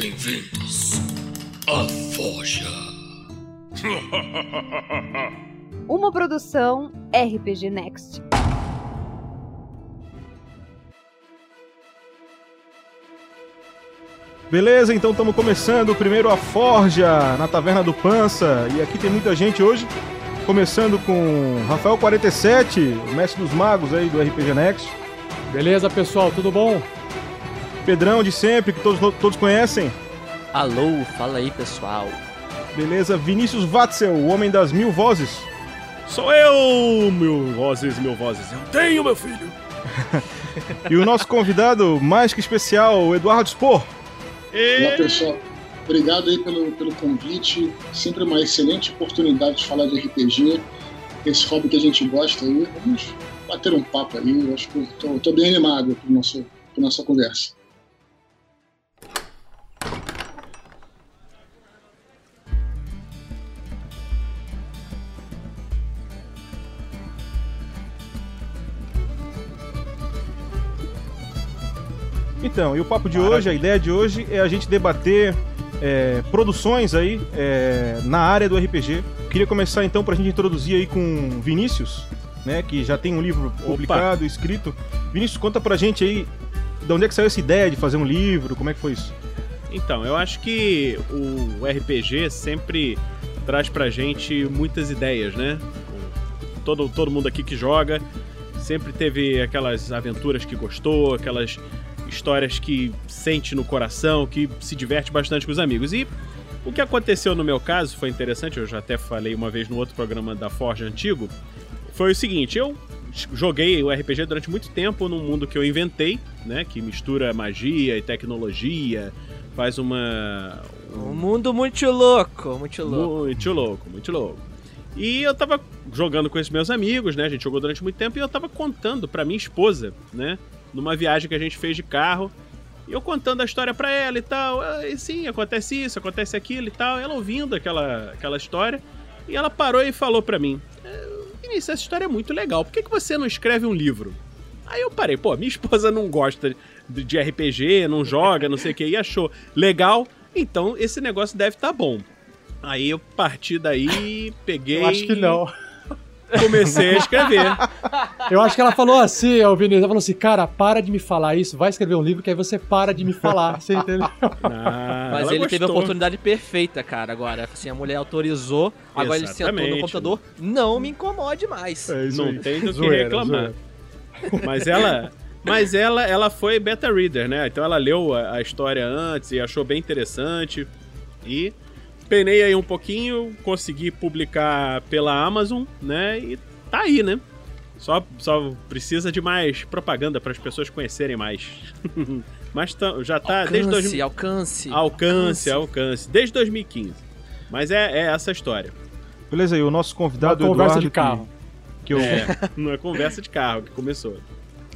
bem-vindos à Forja. Uma produção RPG Next. Beleza, então estamos começando primeiro a Forja na Taverna do Pança. E aqui tem muita gente hoje. Começando com Rafael 47, o mestre dos magos aí do RPG Next. Beleza, pessoal, tudo bom? Pedrão de sempre, que todos, todos conhecem. Alô, fala aí, pessoal. Beleza, Vinícius Watzel, o homem das mil vozes. Sou eu, mil vozes, mil vozes. Eu tenho, meu filho. e o nosso convidado mais que especial, o Eduardo Spor. Olá, pessoal. Obrigado aí pelo, pelo convite. Sempre uma excelente oportunidade de falar de RPG. Esse hobby que a gente gosta aí. Vamos bater um papo aí. Eu acho que estou bem animado com a nossa conversa. Então, e o papo de Maravilha. hoje, a ideia de hoje é a gente debater é, produções aí é, na área do RPG. Queria começar então para a gente introduzir aí com Vinícius, né, que já tem um livro publicado, Opa. escrito. Vinícius, conta pra gente aí de onde é que saiu essa ideia de fazer um livro, como é que foi isso? Então, eu acho que o RPG sempre traz pra gente muitas ideias, né? Todo, todo mundo aqui que joga sempre teve aquelas aventuras que gostou, aquelas histórias que sente no coração, que se diverte bastante com os amigos. E o que aconteceu no meu caso foi interessante, eu já até falei uma vez no outro programa da Forge antigo, foi o seguinte, eu joguei o RPG durante muito tempo num mundo que eu inventei, né, que mistura magia e tecnologia, faz uma um, mundo muito louco, muito louco. Muito louco, muito louco. E eu tava jogando com esses meus amigos, né? A gente jogou durante muito tempo e eu tava contando pra minha esposa, né? Numa viagem que a gente fez de carro. E eu contando a história pra ela e tal. Ah, e sim, acontece isso, acontece aquilo e tal. Ela ouvindo aquela, aquela história. E ela parou e falou pra mim: é, Vinícius, essa história é muito legal. Por que, que você não escreve um livro? Aí eu parei, pô, minha esposa não gosta de RPG, não joga, não sei o que, e achou legal, então esse negócio deve estar tá bom. Aí eu parti daí, peguei. Eu acho que não comecei a escrever. Eu acho que ela falou assim, o Vinícius, ela falou assim, cara, para de me falar isso, vai escrever um livro que aí você para de me falar, você entendeu? Ah, Mas ele gostou. teve a oportunidade perfeita, cara, agora. Assim, a mulher autorizou, agora ele sentou no computador, não me incomode mais. É não aí. tem do que reclamar. Zoeira. Mas ela... Mas ela, ela foi beta reader, né? Então ela leu a, a história antes e achou bem interessante. E penei aí um pouquinho, consegui publicar pela Amazon, né? E tá aí, né? Só, só precisa de mais propaganda para as pessoas conhecerem mais. Mas já tá alcance, desde. Dois... Alcance, alcance. Alcance, alcance. Desde 2015. Mas é, é essa história. Beleza, e o nosso convidado Uma conversa de carro. Que, que eu... É, não é conversa de carro que começou.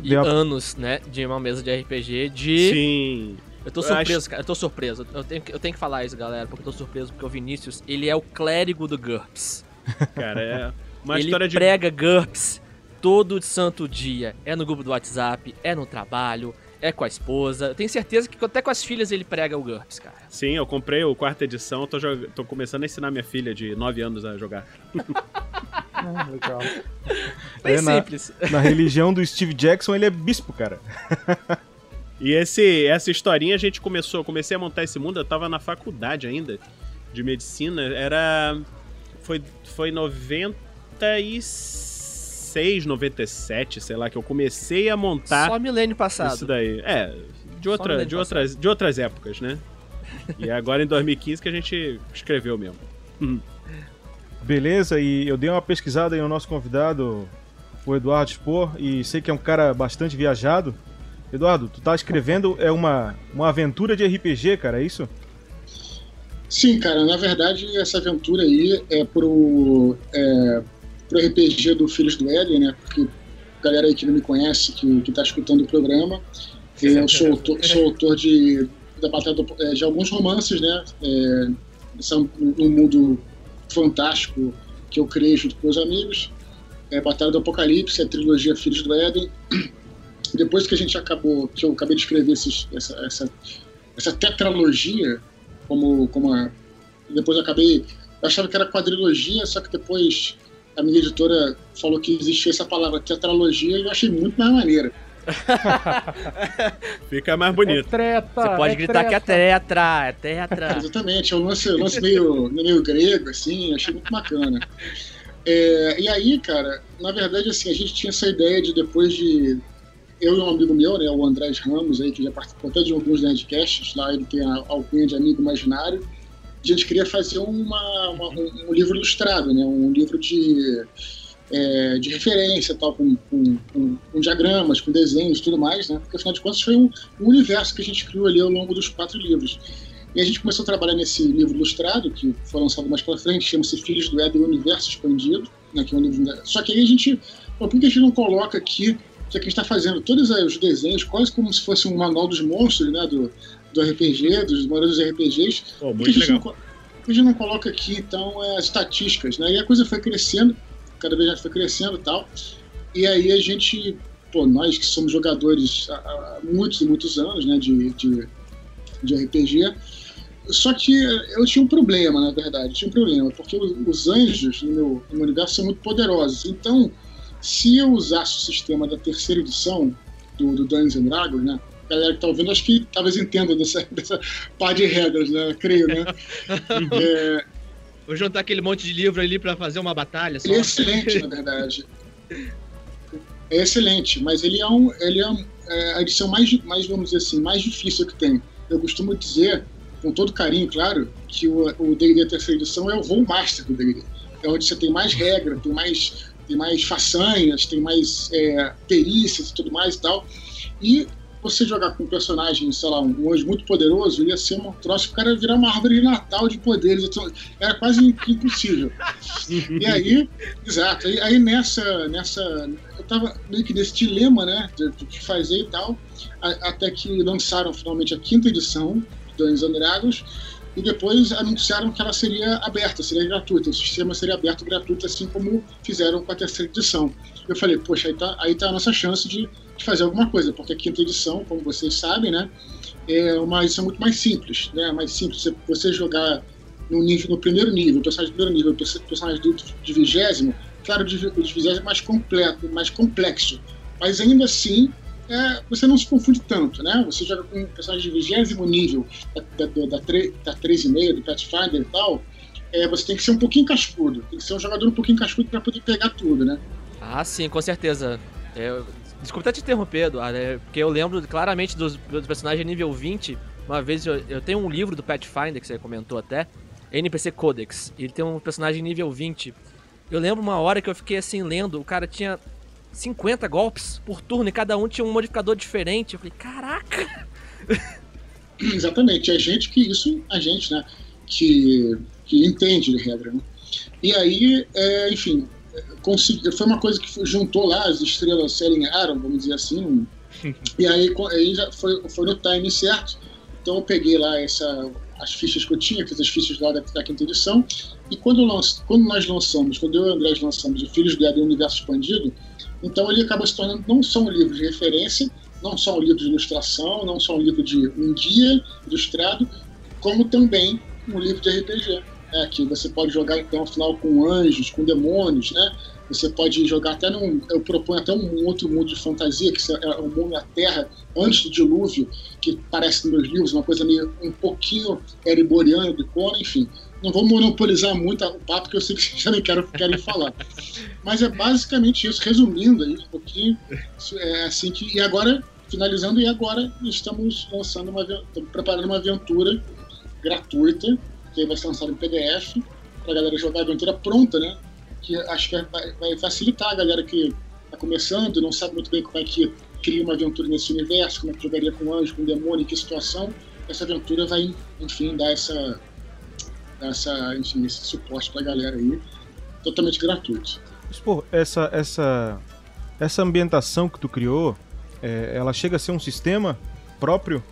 E anos, né, de uma mesa de RPG de. Sim. Eu tô surpreso, acho... cara. Eu tô surpreso. Eu tenho, eu tenho que falar isso, galera, porque eu tô surpreso porque o Vinícius, ele é o clérigo do GURPS. Cara, é uma ele história de. Ele prega GURPS todo santo dia. É no grupo do WhatsApp, é no trabalho, é com a esposa. Eu tenho certeza que até com as filhas ele prega o GURPS, cara. Sim, eu comprei o quarta edição, tô, jog... tô começando a ensinar minha filha de 9 anos a jogar. ah, legal. Bem é, simples. Na, na religião do Steve Jackson, ele é bispo, cara. E esse, essa historinha a gente começou, eu comecei a montar esse mundo, eu tava na faculdade ainda de medicina, era foi foi 96, 97, sei lá, que eu comecei a montar Só milênio passado. Isso daí. É, de outra de outras de outras épocas, né? e agora em 2015 que a gente escreveu mesmo. Beleza, e eu dei uma pesquisada aí no nosso convidado, o Eduardo Spor, e sei que é um cara bastante viajado. Eduardo, tu tá escrevendo é uma, uma aventura de RPG, cara, é isso? Sim, cara, na verdade essa aventura aí é pro, é, pro RPG do Filhos do Éden, né? Porque a galera aí que não me conhece, que, que tá escutando o programa, eu sou autor, sou autor de, da Batalha do, é, de alguns romances, né? É, são um mundo fantástico que eu criei junto com meus amigos. É Batalha do Apocalipse, a trilogia Filhos do Éden depois que a gente acabou, que eu acabei de escrever esses, essa, essa, essa tetralogia, como, como a, depois eu acabei. Eu achava que era quadrilogia, só que depois a minha editora falou que existia essa palavra tetralogia e eu achei muito mais maneira. Fica mais bonito. É treta, Você pode é gritar que é tetra, é tetra. Exatamente, é um lance, um lance meio, meio grego, assim, achei muito bacana. É, e aí, cara, na verdade, assim, a gente tinha essa ideia de depois de. Eu e um amigo meu, né, o Andrés Ramos, aí, que já participou até de alguns Nerdcasts, lá ele tem a alcunha de amigo imaginário. A gente queria fazer uma, uma- um, livro ilustrado, né, um livro de, é, de referência, tal, com, com, com- com diagramas, com desenhos tudo mais, né, porque afinal de contas foi um, um universo que a gente criou ali ao longo dos quatro livros. E a gente começou a trabalhar nesse livro ilustrado, que foi lançado mais pra frente, chama-se Filhos do Éden Universo Expandido, né, que é um livro... Só que aí a gente... Por que a gente não coloca aqui, já que a gente está fazendo todos os desenhos, quase como se fosse um manual dos monstros, né, do, do RPG, dos maioria dos RPGs, Pô, que a muito gente não, legal. que a gente não coloca aqui, então, é, as estatísticas, né? E a coisa foi crescendo, cada vez mais foi crescendo e tal. E aí a gente, pô, nós que somos jogadores há, há muitos e muitos anos, né, de, de, de RPG, só que eu tinha um problema, na verdade, eu tinha um problema, porque os, os anjos no meu, no meu universo são muito poderosos. Então, se eu usasse o sistema da terceira edição do, do Dungeons and Dragons, né? A galera que tá ouvindo, acho que talvez entenda dessa, dessa par de regras, né? Creio, né? É, Vou juntar aquele monte de livro ali pra fazer uma batalha só. ele é excelente, na verdade. É excelente, mas ele é, um, ele é, um- é a edição mais, mais, vamos dizer assim, mais difícil que tem. Eu costumo dizer, com todo carinho, claro, que o o D&D terceira edição é o voo master do D&D. É onde você tem mais regra, tem mais, tem mais façanhas, tem mais é, perícias e tudo mais e tal. E você jogar com um personagem, sei lá, um anjo muito poderoso, ia ser um troço o cara virar uma árvore de Natal de poderes. então, Era quase impossível. E aí, exato, aí, aí nessa, nessa. Eu tava meio que nesse dilema, né? De que fazer e tal. a- até que lançaram finalmente a quinta edição do Dungeons Dragons. E depois anunciaram que ela seria aberta, seria gratuita. O sistema seria aberto gratuito, assim como fizeram com a terceira edição. Eu falei, poxa, aí tá, aí tá a nossa chance de, de fazer alguma coisa, porque a quinta edição, como vocês sabem, né? É uma edição muito mais simples, né? Mais simples. Você, jogar no, nível, no primeiro nível, personagem do primeiro nível, perso- personagem do, de vigésimo, claro, o o de vigésimo é mais completo, mais complexo. Mas ainda assim, é, você não se confunde tanto, né? Você joga com um personagem de vigésimo nível da, da, da, da 3,5, do Pathfinder e tal, é, você tem que ser um pouquinho cascudo. Tem que ser um jogador um pouquinho cascudo para poder pegar tudo, né? Ah, sim, com certeza. É, desculpa te interromper, Eduardo, é, porque eu lembro claramente dos, dos personagens nível 20. Uma vez eu, eu tenho um livro do Pathfinder, que você comentou até, NPC Codex. Ele tem um personagem nível 20. Eu lembro uma hora que eu fiquei assim lendo, o cara tinha 50 golpes por turno e cada um tinha um modificador diferente. Eu falei, caraca! Exatamente, é gente que isso, a gente, né, que, que entende de regra, né? E aí, é, enfim, consegui, foi uma coisa que juntou lá as estrelas se alinharam, vamos dizer assim, e aí, aí já foi, foi no time certo. Então eu peguei lá essa, as fichas que eu tinha, fiz as fichas lá da, da quinta edição, e quando, lanç, quando nós lançamos, quando eu e o André lançamos o Filhos do Éden Universo Expandido, então ele acabou se tornando não só um livro de referência, não só um livro de ilustração, não só um livro de um guia ilustrado, como também um livro de RPG. Né, que você pode jogar então afinal com anjos, com demônios, né? Você pode jogar até num. Eu proponho até um outro mundo de fantasia, que é o mundo da Terra antes do dilúvio, que parece nos meus livros, uma coisa meio um pouquinho ereboriana do Conan, enfim. Não vou monopolizar muito o papo, que eu sei que vocês também querem, querem falar. Mas é basicamente isso, resumindo aí um pouquinho. É assim que. E agora, finalizando, e agora estamos lançando uma estamos preparando uma aventura gratuita, que vai ser lançada em PDF, para a galera jogar a aventura pronta, né? Que acho que vai, vai facilitar a galera que está começando, não sabe muito bem como é que cria uma aventura nesse universo, como é que jogaria com anjo, com demônio, em que situação. Essa aventura vai, enfim, dar essa, dar essa enfim, esse suporte para a galera aí, totalmente gratuito. Mas, pô, essa, essa, essa ambientação que tu criou, é, ela chega a ser um sistema próprio?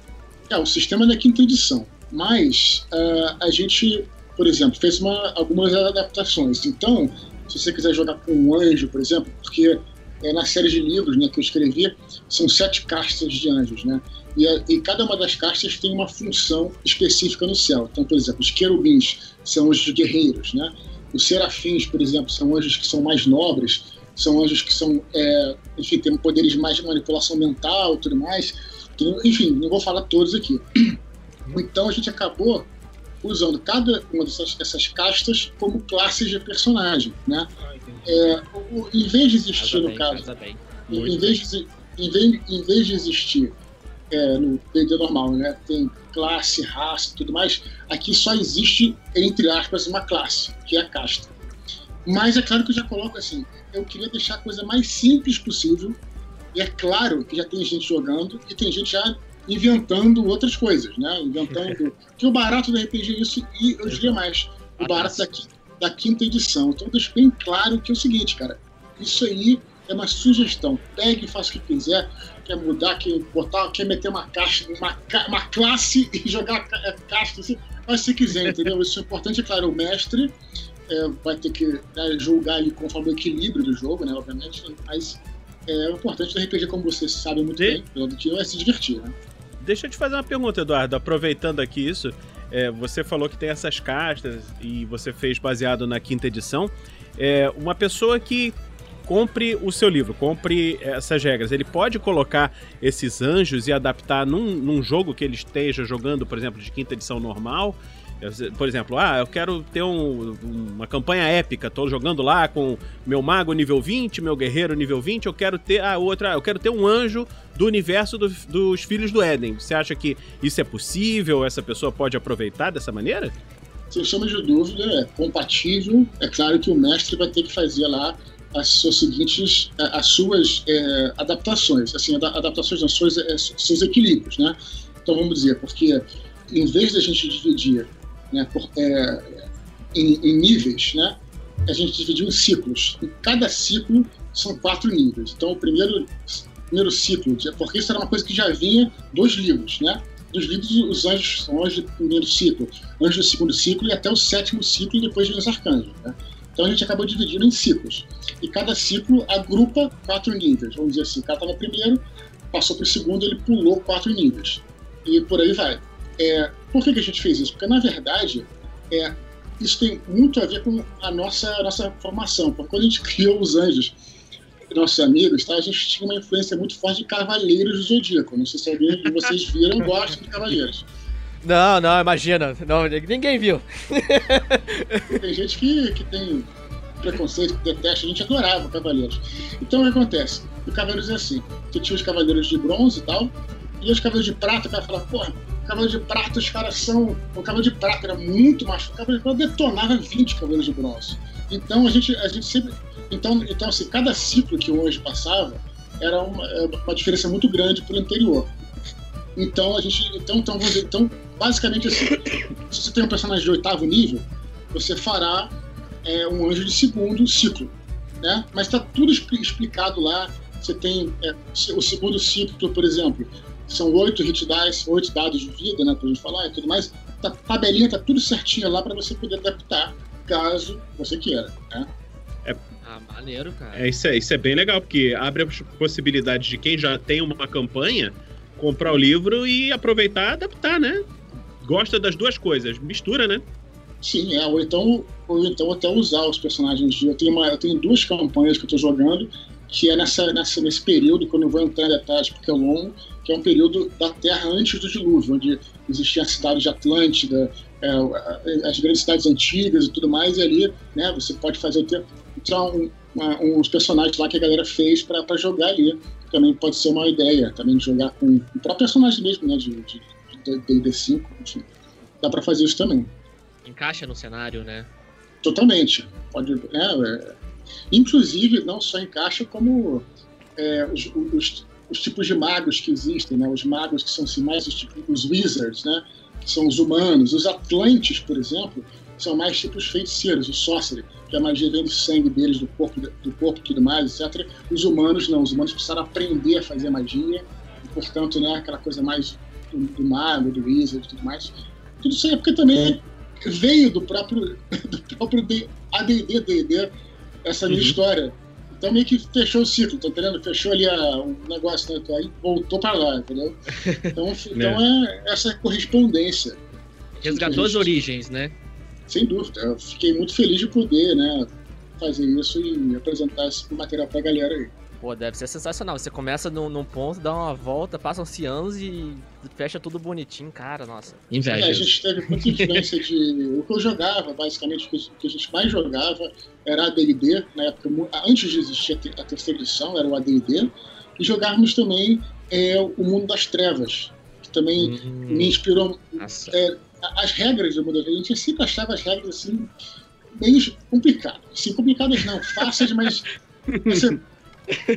É, o sistema da quinta edição. Mas ah, a gente, por exemplo, fez uma, algumas adaptações. Então, se você quiser jogar com um anjo, por exemplo, porque é, na série de livros né, que eu escrevi, são sete castas de anjos, né? E, e, cada uma das castas tem uma função específica no céu. Então, por exemplo, os querubins são anjos guerreiros, né? Os serafins, por exemplo, são anjos que são mais nobres, são anjos que são, é, enfim, têm poderes mais de manipulação mental, tudo mais. Enfim, não vou falar todos aqui. Então a gente acabou usando cada uma dessas, dessas castas como classes de personagem, né? É, o, em vez de existir, no caso, em vez de, em, vez, em vez de existir é, no D&D normal, né? Tem classe, raça, tudo mais. Aqui só existe entre aspas uma classe, que é a casta. Mas é claro que eu já coloco assim, eu queria deixar a coisa mais simples possível. E é claro que já tem gente jogando e tem gente já inventando outras coisas, né? Inventando. que o barato do RPG é isso, e eu diria mais, o barato da, da quinta edição. Então deixo bem claro que é o seguinte, cara, isso aí é uma sugestão. Pegue e faça o que quiser. Quer mudar, quer botar, quer meter uma caixa, uma, uma classe e jogar a caixa, assim, mas se quiser, entendeu? Isso é importante, é claro, o mestre é, vai ter que né, julgar ali conforme o equilíbrio do jogo, né? Obviamente, mas é, o importante do RPG, como vocês sabem muito de... bem, pelo que é se divertir, né? Deixa eu te fazer uma pergunta, Eduardo, aproveitando aqui isso. É, você falou que tem essas castas e você fez baseado na quinta edição. É, uma pessoa que compre o seu livro, compre essas regras. Ele pode colocar esses anjos e adaptar num, num jogo que ele esteja jogando, por exemplo, de quinta edição normal por exemplo, ah, eu quero ter um, uma campanha épica, tô jogando lá com meu mago nível 20, meu guerreiro nível 20, eu quero ter a ah, outra, eu quero ter um anjo do universo do, dos filhos do Éden. Você acha que isso é possível? Essa pessoa pode aproveitar dessa maneira? Sem chama de dúvida, é compatível. É claro que o mestre vai ter que fazer lá as suas seguintes, as suas é, adaptações, assim, adaptações nas suas, é, seus equilíbrios, né? Então vamos dizer, porque em vez da gente dividir né, por, é, em, em, níveis, né? A gente dividiu em ciclos. E cada ciclo são quatro níveis. Então, o primeiro, primeiro ciclo, porque isso era uma coisa que já vinha dos livros, né? Dos livros, os anjos são anjos do primeiro ciclo, anjos do segundo ciclo e até o sétimo ciclo e depois vem os arcanjos. Né? Então a gente acabou dividindo em ciclos. E cada ciclo agrupa quatro níveis. Vamos dizer assim, o cara estava primeiro, passou para o segundo, ele pulou quatro níveis. E por aí vai. É, por que, que, a gente fez isso? Porque, na verdade, é, isso tem muito a ver com a nossa, a nossa formação. Porque quando a gente criou os anjos, nossos amigos, tá, a gente tinha uma influência muito forte de Cavaleiros do Zodíaco. Não sei se alguém de vocês viram ou gostam de Cavaleiros. Não, não, imagina. Não, ninguém viu. Tem gente que, que tem preconceito, que detesta, a gente adorava Cavaleiros. Então o que acontece? O Cavaleiros é assim: você tinha os Cavaleiros de bronze e tal, e os Cavaleiros de prata, o cara fala, porra, Cavalo de Prata, os caras são. O Cavalo de Prata era muito mais. O Cavalo de Prata detonava 20 Cavaleiros de Bronze. Então a gente, a gente sempre. Então, então assim, cada ciclo que o anjo passava era uma, é uma diferença muito grande para o anterior. Então a gente. Então, então, vamos dizer, então, basicamente assim, se você tem um personagem de oitavo nível, você fará é, um anjo de segundo ciclo. Né? Mas está tudo explicado lá. Você tem é, o segundo ciclo, por exemplo, são oito hit dice, oito dados de vida, né, pra gente falar e tudo mais. A tá, tabelinha tá tudo certinho lá para você poder adaptar caso você queira, né? É, ah, maneiro, cara. É, isso, é, isso é bem legal, porque abre a possibilidade de quem já tem uma campanha comprar o livro e aproveitar e adaptar, né? Gosta das duas coisas, mistura, né? Sim, é, ou então, ou então até usar os personagens. Eu tenho, uma, eu tenho duas campanhas que eu tô jogando, que é nessa, nessa, nesse período, quando eu vou entrar em detalhes porque é longo, que é um período da Terra antes do dilúvio, onde existia a cidade de Atlântida, é, as grandes cidades antigas e tudo mais, e ali né, você pode fazer entrar um, uma, uns personagens lá que a galera fez para jogar ali. Também pode ser uma ideia, também de jogar com o próprio personagem mesmo, né, de D&D5, enfim. Dá para fazer isso também. Encaixa no cenário, né? Totalmente. Pode, né, é, inclusive, não só encaixa, como é, os, os os tipos de magos que existem, né? Os magos que são assim, mais os, tipos, os wizards, né? Que são os humanos. Os atlantes, por exemplo, são mais tipos feiticeiros, o sorcerer, que a magia vem do sangue deles, do corpo, do corpo e tudo mais, etc. Os humanos não, os humanos precisaram aprender a fazer magia, e, portanto, né, aquela coisa mais do, do mago, do wizard e tudo mais. Tudo isso é porque também veio do próprio, do próprio AD&D, D&D, essa minha uhum. história Então meio que fechou o ciclo, tá entendendo? Fechou ali a, o negócio, né? Aí voltou pra lá, entendeu? Então, então é essa correspondência. Resgatou as origens, né? Sem dúvida. Eu fiquei muito feliz de poder, né? Fazer isso e apresentar esse material pra galera aí. Pô, deve ser sensacional. Você começa num, num ponto, dá uma volta, passam-se anos e fecha tudo bonitinho, cara, nossa. Inveja. É, a gente teve muita influência de. O que eu jogava, basicamente, o que a gente mais jogava era ADD, na época, antes de existir a terceira edição, era o ADD, e jogávamos também é, o Mundo das Trevas, que também hum, me inspirou. É, as regras do Mundo das Trevas, a gente sempre achava as regras assim, meio complicadas. Assim, complicadas não, fáceis, mas. Você,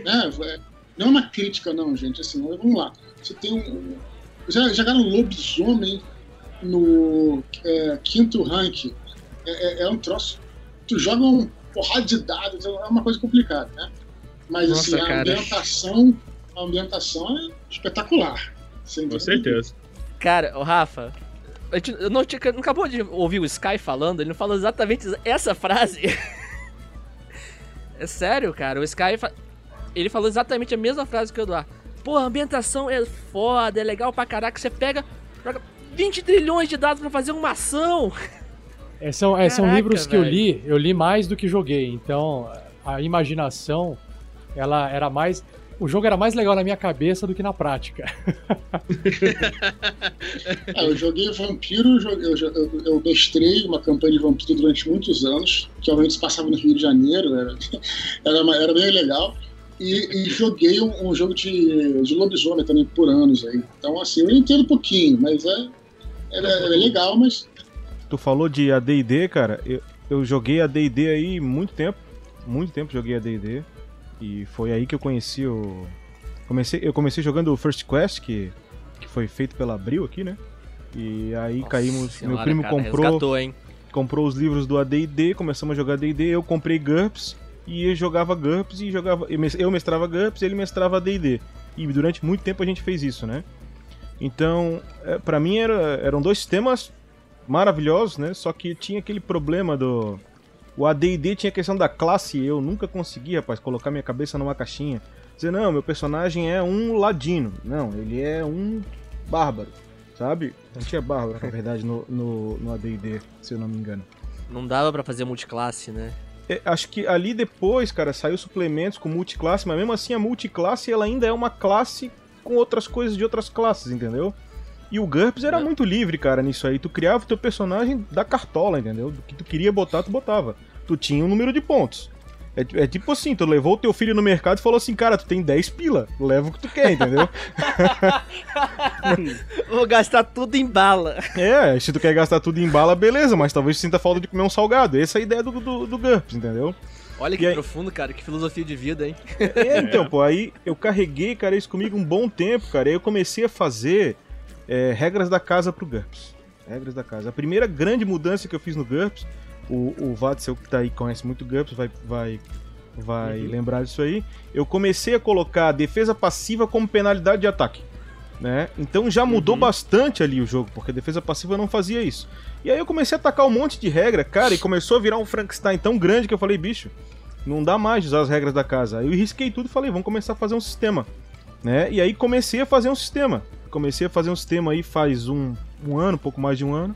né? Não é uma crítica, não, gente. Assim, vamos lá. Você tem um. Já jogaram lobisomem no é, quinto rank. É, é, é, um troço. Tu joga um porrada de dados, é uma coisa complicada, né? Mas Nossa, assim, a ambientação, a ambientação é espetacular. Com certeza. Cara, o Rafa, a gente não, tinha, não acabou de ouvir o Sky falando, ele não falou exatamente essa frase. é sério, cara. O Sky ele falou exatamente a mesma frase que o Eduardo. Pô, a ambientação é foda, é legal pra caraca. Você pega, joga 20 trilhões de dados pra fazer uma ação. É, são, é, são livros que eu li, eu li mais do que joguei. Então, a imaginação, ela era mais. O jogo era mais legal na minha cabeça do que na prática. é, eu joguei Vampiro, eu, eu, eu mestrei uma campanha de Vampiro durante muitos anos, que obviamente se passava no Rio de Janeiro, era, era, era bem legal. E, e, joguei um, um, jogo de, de lobisomem também por anos aí. Então, assim, eu entendo um pouquinho, mas é, é, é legal, mas. Tu falou de ADD, cara. Eu, eu joguei ADD aí muito tempo. Muito tempo joguei ADD. E foi aí que eu conheci o. Comecei, eu comecei jogando o First Quest, que, que foi feito pela Abril aqui, né? E aí Nossa caímos. Senhora, meu primo cara, comprou. Resgatou, comprou os livros do ADD, começamos a jogar ADD, eu comprei GURPS e eu jogava GURPS e jogava. Eu mestrava GURPS e ele mestrava DD. E durante muito tempo a gente fez isso, né? Então, é, para mim era, eram dois sistemas maravilhosos, né? Só que tinha aquele problema do. O ADD tinha a questão da classe, eu nunca consegui, rapaz, colocar minha cabeça numa caixinha. Dizer, não, meu personagem é um ladino. Não, ele é um bárbaro, sabe? Não tinha bárbaro, na verdade, no, no, no ADD, se eu não me engano. Não dava para fazer multiclasse, né? É, acho que ali depois, cara, saiu suplementos com multiclasse, mas mesmo assim a multiclasse ela ainda é uma classe com outras coisas de outras classes, entendeu? E o GURPS era é. muito livre, cara, nisso aí. Tu criava o teu personagem da cartola, entendeu? Do que tu queria botar, tu botava. Tu tinha um número de pontos. É, é, tipo assim, tu levou o teu filho no mercado e falou assim, cara, tu tem 10 pila, leva o que tu quer, entendeu? Vou gastar tudo em bala. É, se tu quer gastar tudo em bala, beleza, mas talvez sinta falta de comer um salgado. Essa é a ideia do, do, do GURPS, entendeu? Olha que aí... profundo, cara, que filosofia de vida, hein? É, então, pô, aí eu carreguei, cara, isso comigo um bom tempo, cara. Aí eu comecei a fazer é, regras da casa pro GURPS. Regras da casa. A primeira grande mudança que eu fiz no GURPS o, o Vatzel, que tá aí, conhece muito GURPS, vai, vai, vai uhum. lembrar disso aí. Eu comecei a colocar a defesa passiva como penalidade de ataque. Né? Então já mudou uhum. bastante ali o jogo, porque a defesa passiva não fazia isso. E aí eu comecei a atacar um monte de regra, cara, e começou a virar um Frankenstein tão grande que eu falei, bicho, não dá mais de usar as regras da casa. Aí eu risquei tudo e falei, vamos começar a fazer um sistema. Né? E aí comecei a fazer um sistema. Comecei a fazer um sistema aí faz um, um ano, pouco mais de um ano.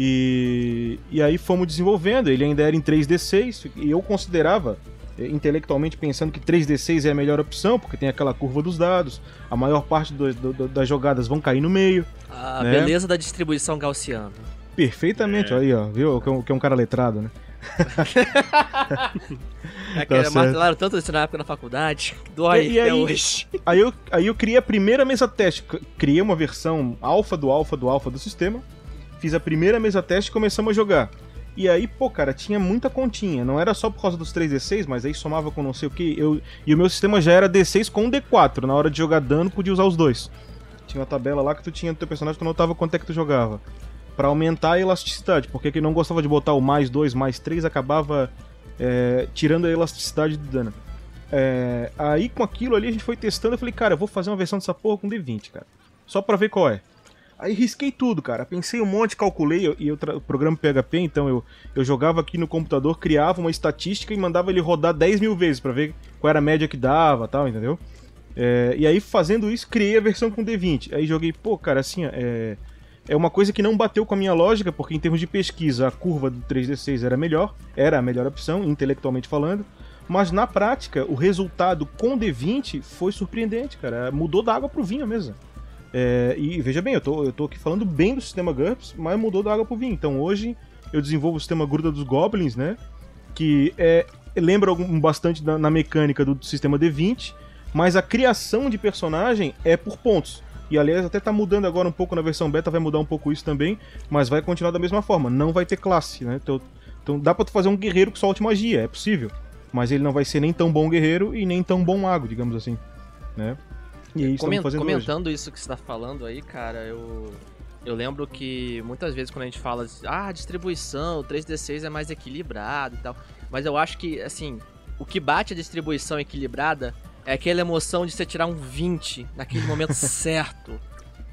E, e aí fomos desenvolvendo. Ele ainda era em 3D6 e eu considerava, eh, intelectualmente pensando que 3D6 é a melhor opção, porque tem aquela curva dos dados, a maior parte do, do, das jogadas vão cair no meio. A né? beleza da distribuição gaussiana. Perfeitamente, é. aí, ó, viu? Que é um, que é um cara letrado, né? é que tá martelaram tanto isso na época na faculdade, dói e, e até aí, hoje. Aí eu, aí eu criei a primeira mesa teste, criei uma versão alfa do alfa do alfa do sistema, fiz a primeira mesa teste e começamos a jogar. E aí, pô, cara, tinha muita continha. Não era só por causa dos 3D6, mas aí somava com não sei o que. Eu, e o meu sistema já era D6 com D4. Na hora de jogar dano, podia usar os dois. Tinha uma tabela lá que tu tinha no teu personagem, tu notava quanto é que tu jogava. para aumentar a elasticidade, porque quem não gostava de botar o mais 2, mais 3, acabava é, tirando a elasticidade do dano. É, aí com aquilo ali a gente foi testando, eu falei, cara, eu vou fazer uma versão dessa porra com D20, cara. Só pra ver qual é. Aí risquei tudo, cara. Pensei um monte, calculei, e eu, o programa PHP, então eu, eu jogava aqui no computador, criava uma estatística e mandava ele rodar 10 mil vezes para ver qual era a média que dava tal, entendeu? É, e aí, fazendo isso, criei a versão com D20. Aí joguei, pô, cara, assim, é, é uma coisa que não bateu com a minha lógica, porque em termos de pesquisa, a curva do 3D6 era melhor, era a melhor opção, intelectualmente falando. Mas na prática, o resultado com D20 foi surpreendente, cara. Mudou da água pro vinho mesmo. É, e veja bem, eu tô, eu tô aqui falando bem do sistema GURPS, mas mudou da água pro vinho. Então hoje eu desenvolvo o sistema Gruta dos Goblins, né? Que é, lembra bastante na, na mecânica do sistema D20, mas a criação de personagem é por pontos. E aliás, até tá mudando agora um pouco na versão beta, vai mudar um pouco isso também, mas vai continuar da mesma forma. Não vai ter classe, né? Então, então dá pra tu fazer um guerreiro que solte magia, é possível. Mas ele não vai ser nem tão bom guerreiro e nem tão bom mago, digamos assim. Né? E aí Coment, comentando hoje. isso que você tá falando aí, cara, eu. Eu lembro que muitas vezes quando a gente fala, ah, a distribuição, o 3D6 é mais equilibrado e tal. Mas eu acho que, assim, o que bate a distribuição equilibrada é aquela emoção de você tirar um 20 naquele momento certo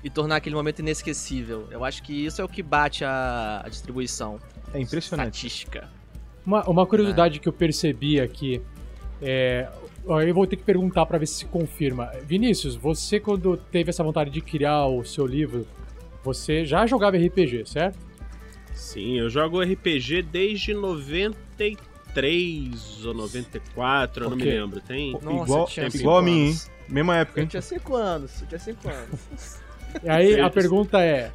e tornar aquele momento inesquecível. Eu acho que isso é o que bate a, a distribuição. É impressionante. Estatística. Uma, uma curiosidade é. que eu percebi aqui é, eu vou ter que perguntar para ver se se confirma. Vinícius, você quando teve essa vontade de criar o seu livro, você já jogava RPG, certo? Sim, eu jogo RPG desde 93 ou 94, eu não me lembro. Tem Nossa, igual, igual a mim, hein? Mesma época. Eu tinha 5 anos, eu tinha 5 anos. e aí a pergunta é: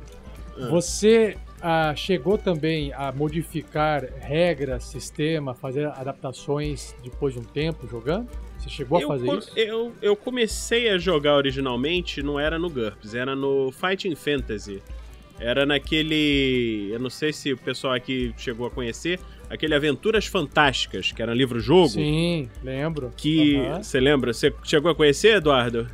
ah. você ah, chegou também a modificar regras, sistema, fazer adaptações depois de um tempo jogando? Você chegou eu, a fazer isso? Eu, eu comecei a jogar originalmente, não era no GURPS, era no Fighting Fantasy. Era naquele. Eu não sei se o pessoal aqui chegou a conhecer. Aquele Aventuras Fantásticas, que era um livro-jogo. Sim, lembro. Que. Você uhum. lembra? Você chegou a conhecer, Eduardo?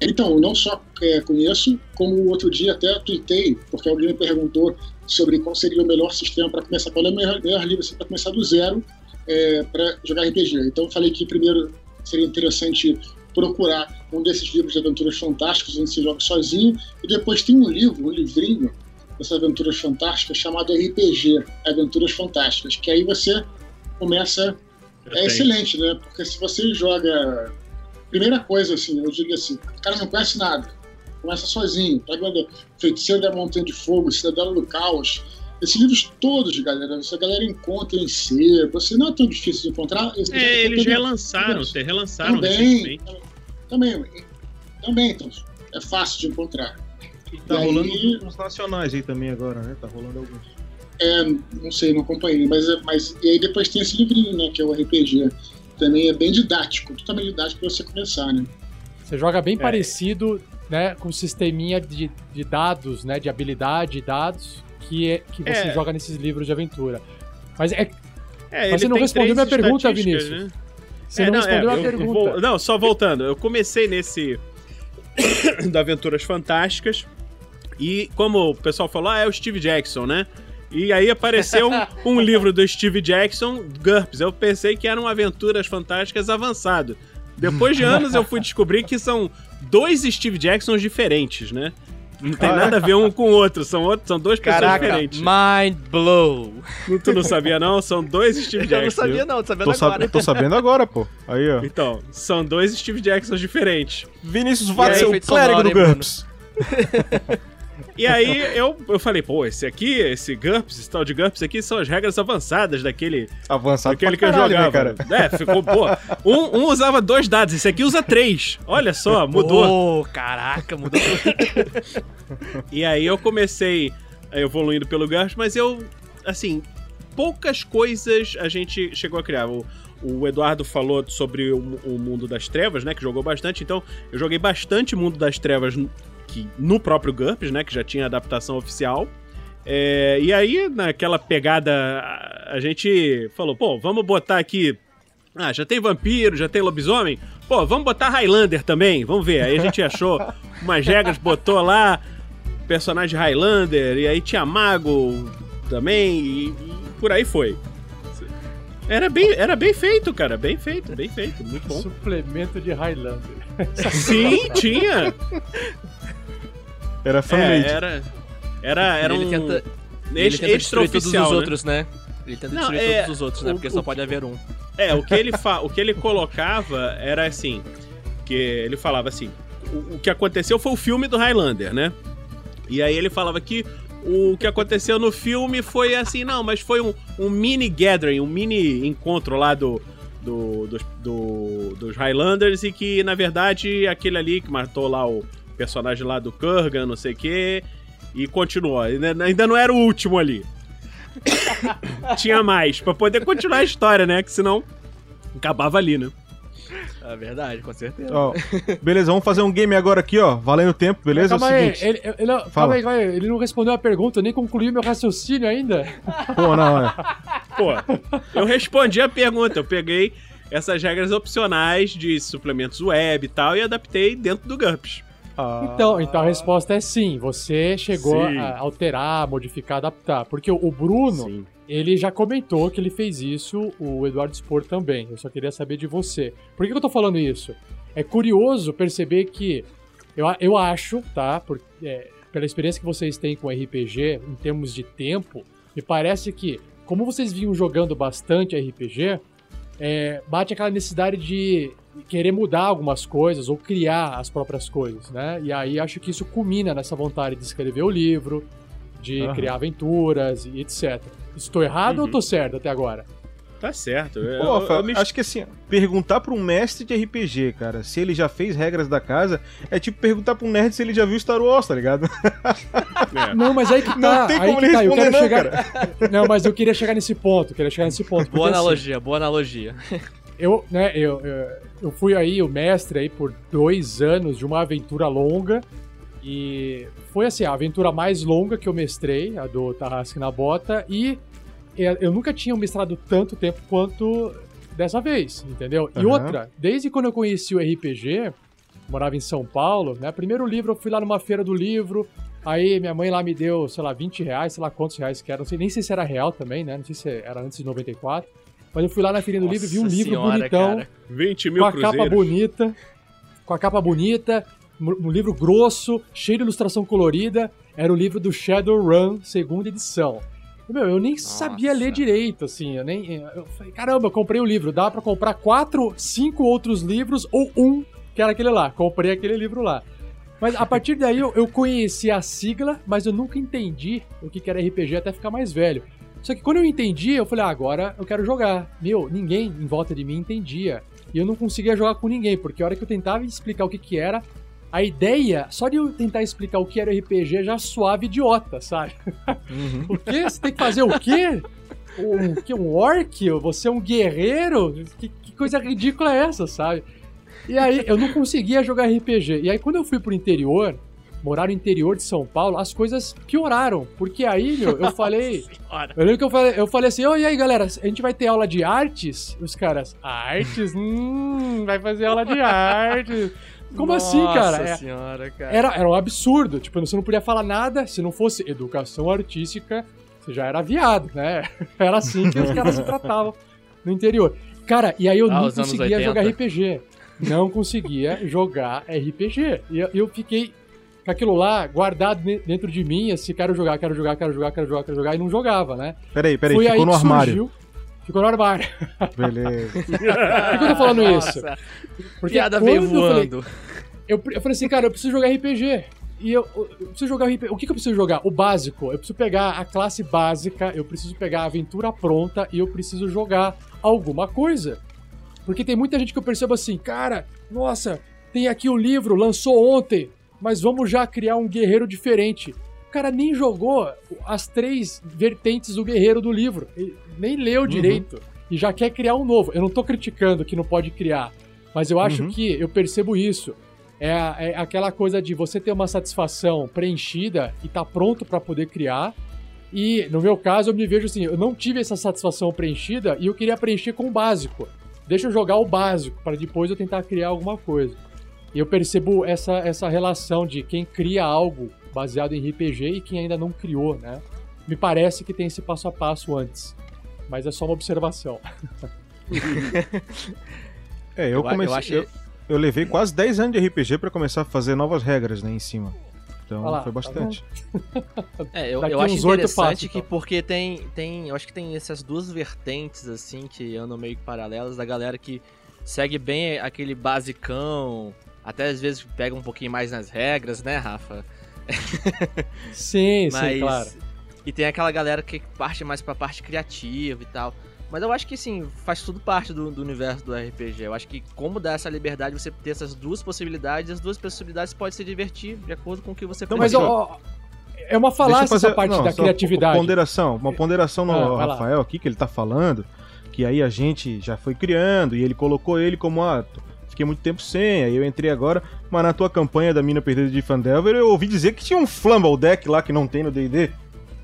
Então, não só é, conheço, como outro dia até tuitei, porque alguém me perguntou sobre qual seria o melhor sistema para começar, qual é o melhor, melhor livro assim, para começar do zero é, para jogar RPG. Então, eu falei que primeiro seria interessante procurar um desses livros de aventuras fantásticas, onde se joga sozinho, e depois tem um livro, um livrinho dessas aventuras fantásticas chamado RPG, Aventuras Fantásticas, que aí você começa. é excelente, né? Porque se você joga Primeira coisa, assim, eu digo assim, o cara não conhece nada, começa sozinho, pega o Feiticeiro da Montanha de Fogo, Cidadela do Caos, esses livros todos, galera, essa galera encontra em si, você não é tão difícil de encontrar. É, eles relançaram, até relançaram também, também, também, então, é fácil de encontrar. E tá e rolando aí, uns nacionais aí também agora, né? Tá rolando alguns. É, não sei, não acompanhei, mas, mas e aí depois tem esse livrinho, né, que é o RPG também é bem didático, totalmente didático para você começar, né? Você joga bem é. parecido, né, com o sisteminha de, de dados, né, de habilidade e dados que, é, que você é. joga nesses livros de aventura. Mas é, é Mas você não respondeu minha pergunta, Vinícius. Né? Você é, não, não, respondeu é, a eu, pergunta. Vou, não, só voltando. Eu comecei nesse da Aventuras Fantásticas e como o pessoal falou, ah, é o Steve Jackson, né? E aí apareceu um, um livro do Steve Jackson, GURPS. Eu pensei que eram aventuras fantásticas avançado. Depois de anos eu fui descobrir que são dois Steve Jacksons diferentes, né? Não tem nada a ver um com o outro, são, outro, são duas Caraca, pessoas diferentes. Mind blow. Tu não sabia não? São dois Steve Jacksons. Eu não sabia não, tô sabendo tô agora. Sab tô sabendo agora, pô. Aí, ó. Então, são dois Steve Jacksons diferentes. Vinícius Vaz, o clérigo do GURPS. E aí eu, eu falei, pô, esse aqui, esse GURPS, esse tal de GURPS aqui, são as regras avançadas daquele. Avançado daquele que caralho, eu jogava. Né, cara? É, ficou, pô. Um, um, usava dois dados, esse aqui usa três. Olha só, mudou. Oh, caraca, mudou. e aí eu comecei evoluindo pelo GURPS, mas eu, assim, poucas coisas a gente chegou a criar. O, o Eduardo falou sobre o, o, Mundo das Trevas, né? Que jogou bastante. Então, eu joguei bastante Mundo das Trevas que no próprio GURPS, né, que já tinha adaptação oficial. É, e aí, naquela pegada, a gente falou, pô, vamos botar aqui. Ah, já tem vampiro, já tem lobisomem. Pô, vamos botar Highlander também, vamos ver. Aí a gente achou umas regras, botou lá personagem Highlander, e aí tinha mago também, e, e por aí foi. Era bem, era bem feito, cara. Bem feito, bem feito. Muito bom. Suplemento de Highlander. Sim, tinha. Era fanmade. É, era, era, era ele um... Tenta, ele tenta destruir todos os outros, né? Ele tenta Não, destruir é, todos os outros, né? Porque o, só pode haver um. É, o que ele, fa... o que ele colocava era assim, que ele falava assim, o, o que aconteceu foi o filme do Highlander, né? E aí ele falava que o que aconteceu no filme foi assim, não, mas foi um, um mini gathering, um mini encontro lá do, do, do, do, dos Highlanders e que, na verdade, aquele ali que matou lá o personagem lá do Kurgan, não sei o quê, e continuou. Ainda não era o último ali. Tinha mais, pra poder continuar a história, né? Que senão acabava ali, né? É verdade, com certeza. Ó, beleza, vamos fazer um game agora aqui, ó. Valendo tempo, beleza? Calma é aí, ele, ele, ele, calma aí, calma aí, ele não respondeu a pergunta, nem concluiu meu raciocínio ainda. Pô, não, é. Pô, eu respondi a pergunta, eu peguei essas regras opcionais de suplementos web e tal e adaptei dentro do GURPS. Ah. Então, então a resposta é sim. Você chegou sim. a alterar, modificar, adaptar. Porque o Bruno, sim. ele já comentou que ele fez isso, o Eduardo Spor também. Eu só queria saber de você. Por que eu tô falando isso? É curioso perceber que eu, eu acho, tá? Por, é, pela experiência que vocês têm com RPG, em termos de tempo, me parece que, como vocês vinham jogando bastante RPG, é, bate aquela necessidade de querer mudar algumas coisas ou criar as próprias coisas, né? E aí acho que isso culmina nessa vontade de escrever o livro, de uhum. criar aventuras e etc. Estou errado uhum. ou estou certo até agora? Tá certo. Eu, Pô, eu, eu me... Acho que assim, perguntar pra um mestre de RPG, cara, se ele já fez regras da casa, é tipo perguntar pra um nerd se ele já viu Star Wars, tá ligado? É. Não, mas aí que tá. Não tem como ele tá. responder, não, chegar... cara. Não, mas eu queria chegar nesse ponto, queria chegar nesse ponto. Boa assim, analogia, assim, boa analogia. Eu, né, eu, eu, eu fui aí o mestre aí por dois anos de uma aventura longa e foi assim, a aventura mais longa que eu mestrei, a do Tarrasque na Bota, e eu nunca tinha mestrado tanto tempo quanto dessa vez, entendeu? E uhum. outra, desde quando eu conheci o RPG, morava em São Paulo, né? Primeiro livro eu fui lá numa feira do livro, aí minha mãe lá me deu, sei lá, 20 reais, sei lá quantos reais que era, não sei nem sei se era real também, né? Não sei se era antes de 94. Mas eu fui lá na feirinha do livro e vi um livro senhora, bonitão. Cara. 20 mil Com a cruzeiros. capa bonita. Com a capa bonita, um livro grosso, cheio de ilustração colorida. Era o livro do Shadowrun, segunda edição. Meu, eu nem Nossa. sabia ler direito, assim. Eu nem. Eu falei, caramba, eu comprei o livro. Dá para comprar quatro, cinco outros livros ou um, que era aquele lá. Comprei aquele livro lá. Mas a partir daí eu, eu conheci a sigla, mas eu nunca entendi o que era RPG até ficar mais velho. Só que quando eu entendi, eu falei, ah, agora eu quero jogar. Meu, ninguém em volta de mim entendia. E eu não conseguia jogar com ninguém, porque a hora que eu tentava explicar o que que era, a ideia, só de eu tentar explicar o que era RPG, já suave idiota, sabe? Uhum. o quê? Você tem que fazer o quê? Um, que, um orc? Você é um guerreiro? Que, que coisa ridícula é essa, sabe? E aí eu não conseguia jogar RPG. E aí quando eu fui pro interior, morar no interior de São Paulo, as coisas pioraram. Porque aí, meu, eu falei. eu lembro que eu falei, eu falei assim: oh, e aí, galera, a gente vai ter aula de artes? Os caras, artes? Hum, vai fazer aula de artes. Como Nossa assim, cara? É, senhora, cara. Era, era um absurdo. Tipo, você não podia falar nada se não fosse educação artística, você já era viado, né? Era assim que os caras se tratavam no interior. Cara, e aí eu ah, não conseguia jogar RPG. Não conseguia jogar RPG. E eu, eu fiquei com aquilo lá guardado dentro de mim, assim, quero jogar, quero jogar, quero jogar, quero jogar, quero jogar, e não jogava, né? Peraí, peraí, Foi ficou no armário. Surgiu, ficou no armário. Beleza. Por que eu tô falando Nossa. isso? Porque Piada veio voando. Eu, falei, eu, eu falei assim, cara, eu preciso jogar RPG. E eu, eu, preciso jogar RPG. O que, que eu preciso jogar? O básico. Eu preciso pegar a classe básica, eu preciso pegar a aventura pronta e eu preciso jogar alguma coisa. Porque tem muita gente que eu percebo assim, cara, nossa, tem aqui o livro, lançou ontem mas vamos já criar um guerreiro diferente. O cara nem jogou as três vertentes do guerreiro do livro, Ele nem leu uhum. direito e já quer criar um novo. Eu não tô criticando que não pode criar, mas eu acho uhum. que eu percebo isso. É, é, aquela coisa de você ter uma satisfação preenchida e tá pronto para poder criar. E no meu caso, eu me vejo assim: eu não tive essa satisfação preenchida e eu queria preencher com o básico. Deixa eu jogar o básico para depois eu tentar criar alguma coisa. E eu percebo essa, essa relação de quem cria algo baseado em RPG e quem ainda não criou, né? Me parece que tem esse passo a passo antes. Mas é só uma observação. é, eu comecei. Eu, achei... eu, eu, levei quase 10 anos de RPG para começar a fazer novas regras, né, em cima. Então lá, foi tá bastante. Tá é, eu, eu acho interessante que então. porque tem, tem. Eu acho que tem essas duas vertentes, assim, que andam meio que paralelas, da galera que segue bem aquele basicão, até às vezes pega um pouquinho mais nas regras, né, Rafa? Sim, Mas, sim, claro. E tem aquela galera que parte mais pra parte criativa e tal. Mas eu acho que sim, faz tudo parte do, do, universo do RPG. Eu acho que como dá essa liberdade, você ter essas duas possibilidades, as duas possibilidades pode se divertir de acordo com o que você Não, mas ó, é uma falácia fazer, essa parte não, da criatividade. Uma ponderação, uma ponderação no ah, Rafael aqui, que ele tá falando, que aí a gente já foi criando, e ele colocou ele como, ah, fiquei muito tempo sem, aí eu entrei agora, mas na tua campanha da Mina Perdida de Fandelver, eu ouvi dizer que tinha um Flamble Deck lá que não tem no D&D.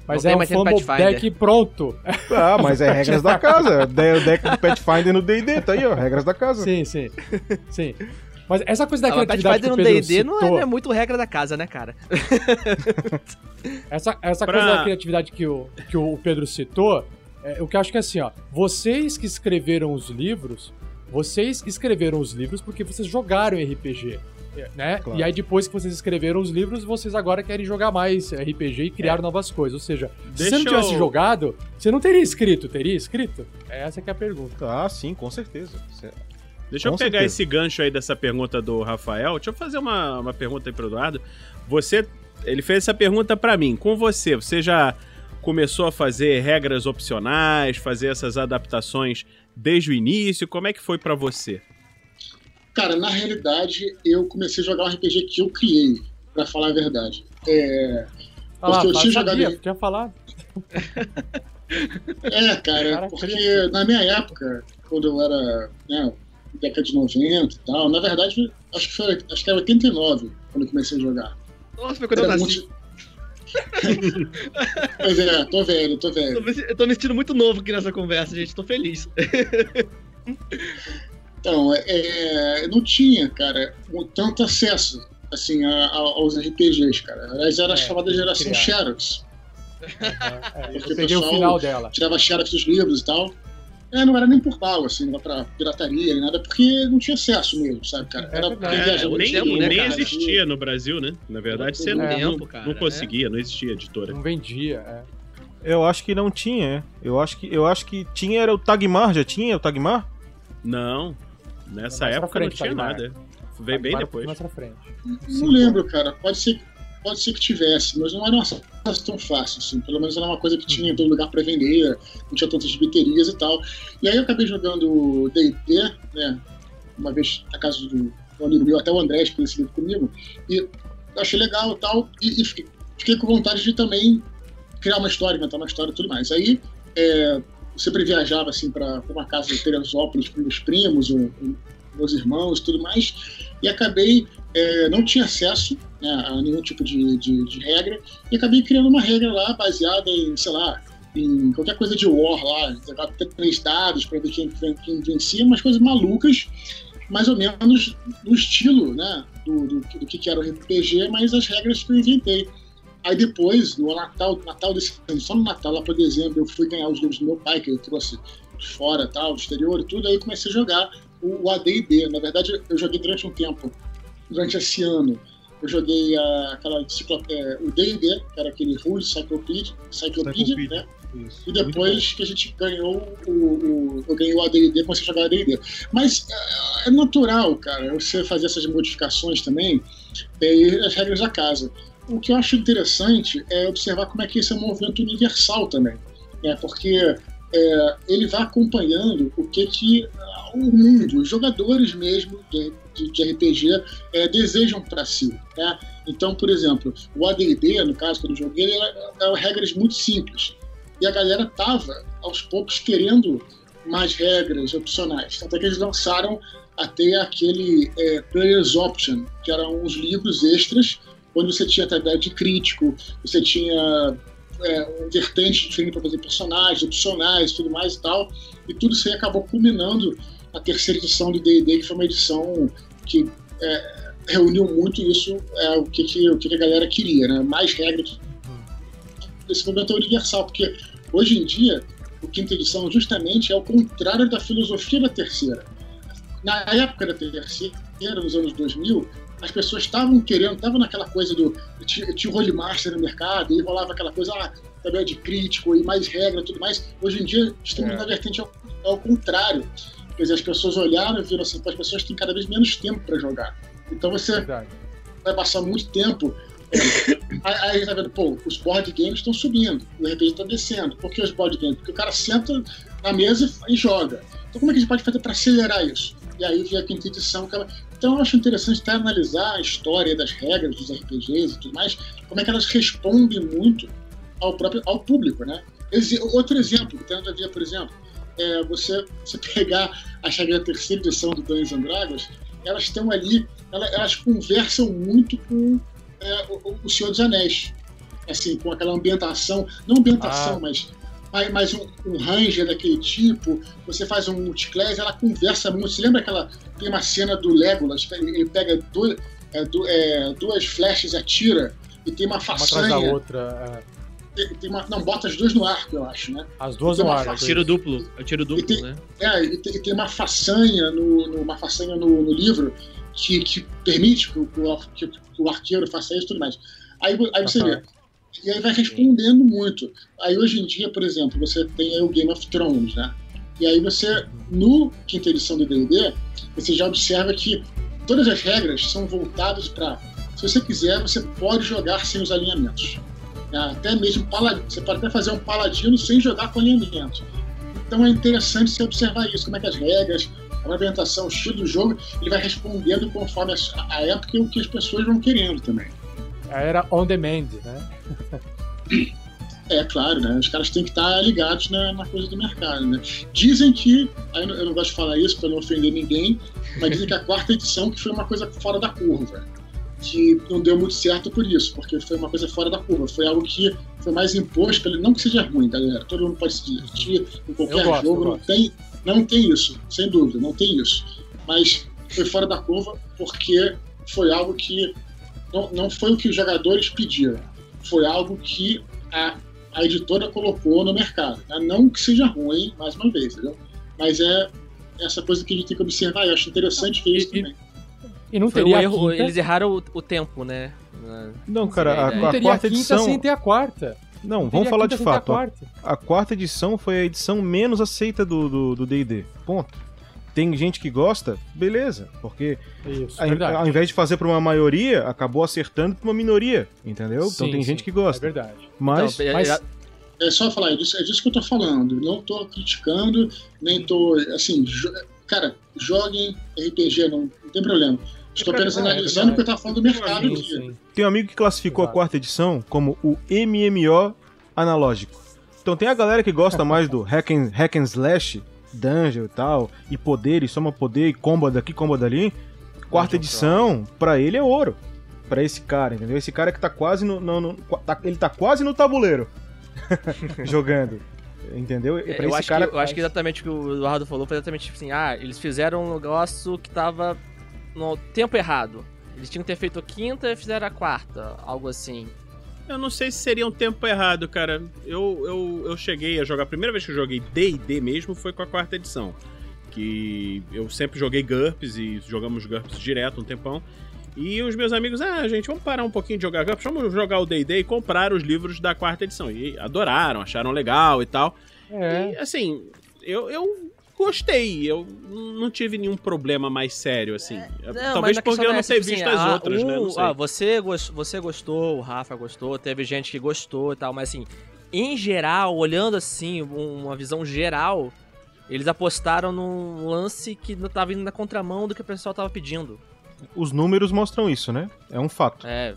Mas não é um Fumble Deck pronto. Ah, mas é regras da casa. O deck do Pathfinder no D&D, tá aí, ó, regras da casa. Sim, sim. Sim. Mas essa coisa da ah, criatividade que o Pedro no D&D não, é, não é muito regra da casa, né, cara? essa essa pra... coisa da criatividade que o, que o Pedro citou, é, o que eu acho que é assim, ó, vocês que escreveram os livros, vocês escreveram os livros porque vocês jogaram RPG né? Claro. E aí depois que vocês escreveram os livros, vocês agora querem jogar mais RPG e criar é. novas coisas. Ou seja, Deixa se você não tivesse eu... jogado, você não teria escrito, teria escrito? Essa que é a pergunta. Ah, sim, com certeza. Deixa com eu pegar certeza. esse gancho aí dessa pergunta do Rafael. Deixa eu fazer uma, uma pergunta aí pro Eduardo. Você, ele fez essa pergunta para mim. Com você, você já começou a fazer regras opcionais, fazer essas adaptações desde o início? Como é que foi para você? Cara, na realidade, eu comecei a jogar um RPG que eu criei, para falar a verdade. É. Ah, porque eu tinha jogado. Sabia, tinha falado. é, cara, cara porque na minha época, quando eu era. Né, década de 90 e tal, na verdade, acho que foi. Acho que era 89 quando eu comecei a jogar. Nossa, foi quando era eu nasci. Muito... pois é, tô velho, tô velho. Eu tô me sentindo muito novo aqui nessa conversa, gente. Tô feliz. Então, é, não tinha, cara, tanto acesso assim, a, a, aos RPGs, cara. Aliás, era é, a chamada geração criar. Xerox. É, porque eu peguei o, o final dela. Tirava Xerox dos livros e tal. É, não era nem por mal, assim, não era pra pirataria nem nada, porque não tinha acesso mesmo, sabe, cara? Era é, nem, tempo, né, nem cara? existia no Brasil, né? Na verdade, você não, tempo, não, não conseguia, não existia editora. Não vendia, é. Eu acho que não tinha, é. Eu acho que, eu acho que tinha, era o Tagmar, já tinha o Tagmar? Não, Nessa época frente, não tinha nada. Veio bem depois. Mais pra frente. Não lembro, cara. Pode ser, pode ser que tivesse, mas não era uma tão fácil, assim. Pelo menos era uma coisa que tinha em todo lugar para vender, não tinha tantas biterias e tal. E aí eu acabei jogando D&D, né? Uma vez na casa do, do amigo meu, até o André que esse livro comigo, e achei legal e tal, e, e fiquei, fiquei, com vontade de também criar uma história, inventar uma história e tudo mais. Aí é, eu sempre viajava assim para uma casa de Teresópolis com meus primos, ou, meus irmãos tudo mais, e acabei, é, não tinha acesso né, a nenhum tipo de, de, de, regra, e acabei criando uma regra lá baseada em, sei lá, em qualquer coisa de war lá, três dados para ver quem, quem vencia, umas coisas malucas, mais ou menos no estilo né, do, do, do que era o RPG, mas as regras que eu inventei. Aí depois, no Natal, Natal desse ano, só no Natal, lá para dezembro, eu fui ganhar os livros do meu pai, que eu trouxe de fora, tal, do exterior e tudo, aí comecei a jogar o AD&D. Na verdade, eu joguei durante um tempo, durante esse ano, eu joguei a, aquela é, o D&D, que era aquele Rules Cyclopedia, Cyclopedia, né? Isso. E depois que a gente ganhou o, o eu ganhei o AD&D, comecei a jogar AD&D. Mas é, é natural, cara, você fazer essas modificações também, e as regras da casa o que eu acho interessante é observar como é que esse é um movimento universal também, né? porque é, ele vai acompanhando o que, que o mundo, os jogadores mesmo de, de, de RPG é, desejam para si. Né? Então, por exemplo, o AD&D, no caso que eu joguei, era, era regras muito simples. E a galera tava, aos poucos, querendo mais regras opcionais. Até que eles lançaram até aquele é, Players Option, que eram uns livros extras onde você tinha atividade de crítico, você tinha é, vertentes diferentes para fazer personagens, opcionais tudo mais e tal, e tudo isso aí acabou culminando na terceira edição do D&D, que foi uma edição que é, reuniu muito isso, é, o, que, que, o que a galera queria, né? mais regras. Esse momento é universal, porque hoje em dia, o quinta edição justamente é o contrário da filosofia da terceira. Na época da terceira, nos anos 2000, as pessoas estavam querendo, estavam naquela coisa do. Tinha, o Master no mercado, e rolava aquela coisa, ah, tabela de crítico e mais regra e tudo mais. Hoje em dia, estamos é. na vertente ao, ao, contrário. Quer dizer, as pessoas olharam e viram assim, as pessoas têm cada vez menos tempo para jogar. Então você Verdade. vai passar muito tempo. É, aí tá vendo, pô, os board games estão subindo, o RPG está descendo. Por que os board games? Porque o cara senta na mesa e, e joga. Então como é que a gente pode fazer para acelerar isso? E aí vem a quinta edição. Que ela... Então eu acho interessante até analisar a história das regras dos RPGs e tudo mais, como é que elas respondem muito ao próprio ao público, né? Outro exemplo, que tem a ver, por exemplo, é você, você pegar a regras da terceira edição do Dungeons and Dragons, elas estão ali, elas, elas conversam muito com é, o, o Senhor dos Anéis, assim, com aquela ambientação, não ambientação, ah. mas mas um, um ranger daquele tipo, você faz um multiclass, ela conversa muito. Você lembra aquela. Tem uma cena do Legolas, ele pega duas, é, é, duas flechas e atira, e tem uma façanha. Uma da outra. É. Tem, uma, não, bota as duas no arco, eu acho, né? As duas no arco. Tiro duplo. É tiro duplo, tem, né? É, e tem, tem, uma façanha no, no uma façanha no, no livro que, que permite que o, que, que o arqueiro faça isso e tudo mais. Aí, aí você vê, e aí vai respondendo muito. Aí hoje em dia, por exemplo, você tem o Game of Thrones, né? E aí você, no quinta edição do D&D, você já observa que todas as regras são voltadas para, se você quiser, você pode jogar sem os alinhamentos. É, até mesmo paladino, você pode até fazer um paladino sem jogar com alinhamento. Então é interessante você observar isso, como é que as regras, a ambientação, o estilo do jogo, ele vai respondendo conforme a, a época e o que as pessoas vão querendo também. Era on demand, né? É, claro, né? Os caras têm que estar ligados na, na coisa do mercado, né? Dizem que, aí eu não gosto de falar isso para não ofender ninguém, mas dizem que a quarta edição que foi uma coisa fora da curva. Que não deu muito certo por isso, porque foi uma coisa fora da curva. Foi algo que foi mais imposto, não que seja ruim, galera. Todo mundo pode se divertir em qualquer gosto, jogo, não tem, não tem isso, sem dúvida, não tem isso. Mas foi fora da curva porque foi algo que não, não foi o que os jogadores pediram foi algo que a, a editora colocou no mercado. Né? Não que seja ruim, mais uma vez, entendeu? Mas é essa coisa que a gente tem que observar. Eu acho interessante ver isso e, também. E não teria um erro, quinta... eles erraram o, o, tempo, né? Não, cara, a, a, a quarta edição sem ter a quarta. Não, vamos falar de fato. A quarta. a quarta. edição foi a edição menos aceita do D&D. Do, Ponto tem gente que gosta, beleza, porque Isso, a, ao invés de fazer para uma maioria, acabou acertando para uma minoria, entendeu? Então sim, então tem sim, gente que gosta. É verdade. Mas, então, mas... É só falar, é disso, é disso que eu tô falando. Não tô criticando, nem tô. Assim, jo... cara, joguem RPG, não, não tem problema. Estou é apenas analisando o que eu tava falando do mercado aqui. Tem um amigo que classificou Exato. a quarta edição como o MMO analógico. Então tem a galera que gosta mais do hack and, hack and slash, dungeon e tal, e poder, e soma poder, e combo daqui, combo dali. Quarta edição, para ele é ouro. para esse cara, entendeu? Esse cara que tá quase no. no, no tá, ele tá quase no tabuleiro jogando. Entendeu? É, eu, acho cara... que, eu acho que exatamente o que o Eduardo falou foi exatamente tipo assim: ah, eles fizeram um negócio que tava no tempo errado. Eles tinham que ter feito a quinta e fizeram a quarta, algo assim. Eu não sei se seria um tempo errado, cara. Eu, eu, eu cheguei a jogar. A primeira vez que eu joguei DD mesmo foi com a quarta edição. Que eu sempre joguei GURPS e jogamos GURPS direto um tempão. E os meus amigos, ah, gente, vamos parar um pouquinho de jogar GURPS, vamos jogar o DD e comprar os livros da quarta edição. E adoraram, acharam legal e tal. É. E assim, eu, eu gostei. Eu não tive nenhum problema mais sério, assim. É, não, Talvez porque eu não tenha tipo visto assim, as ah, outras, um, né? Ah, você, você gostou, o Rafa gostou, teve gente que gostou e tal, mas assim, em geral, olhando assim, uma visão geral, eles apostaram num lance que não tava indo na contramão do que o pessoal tava pedindo. Os números mostram isso, né? É um fato. É.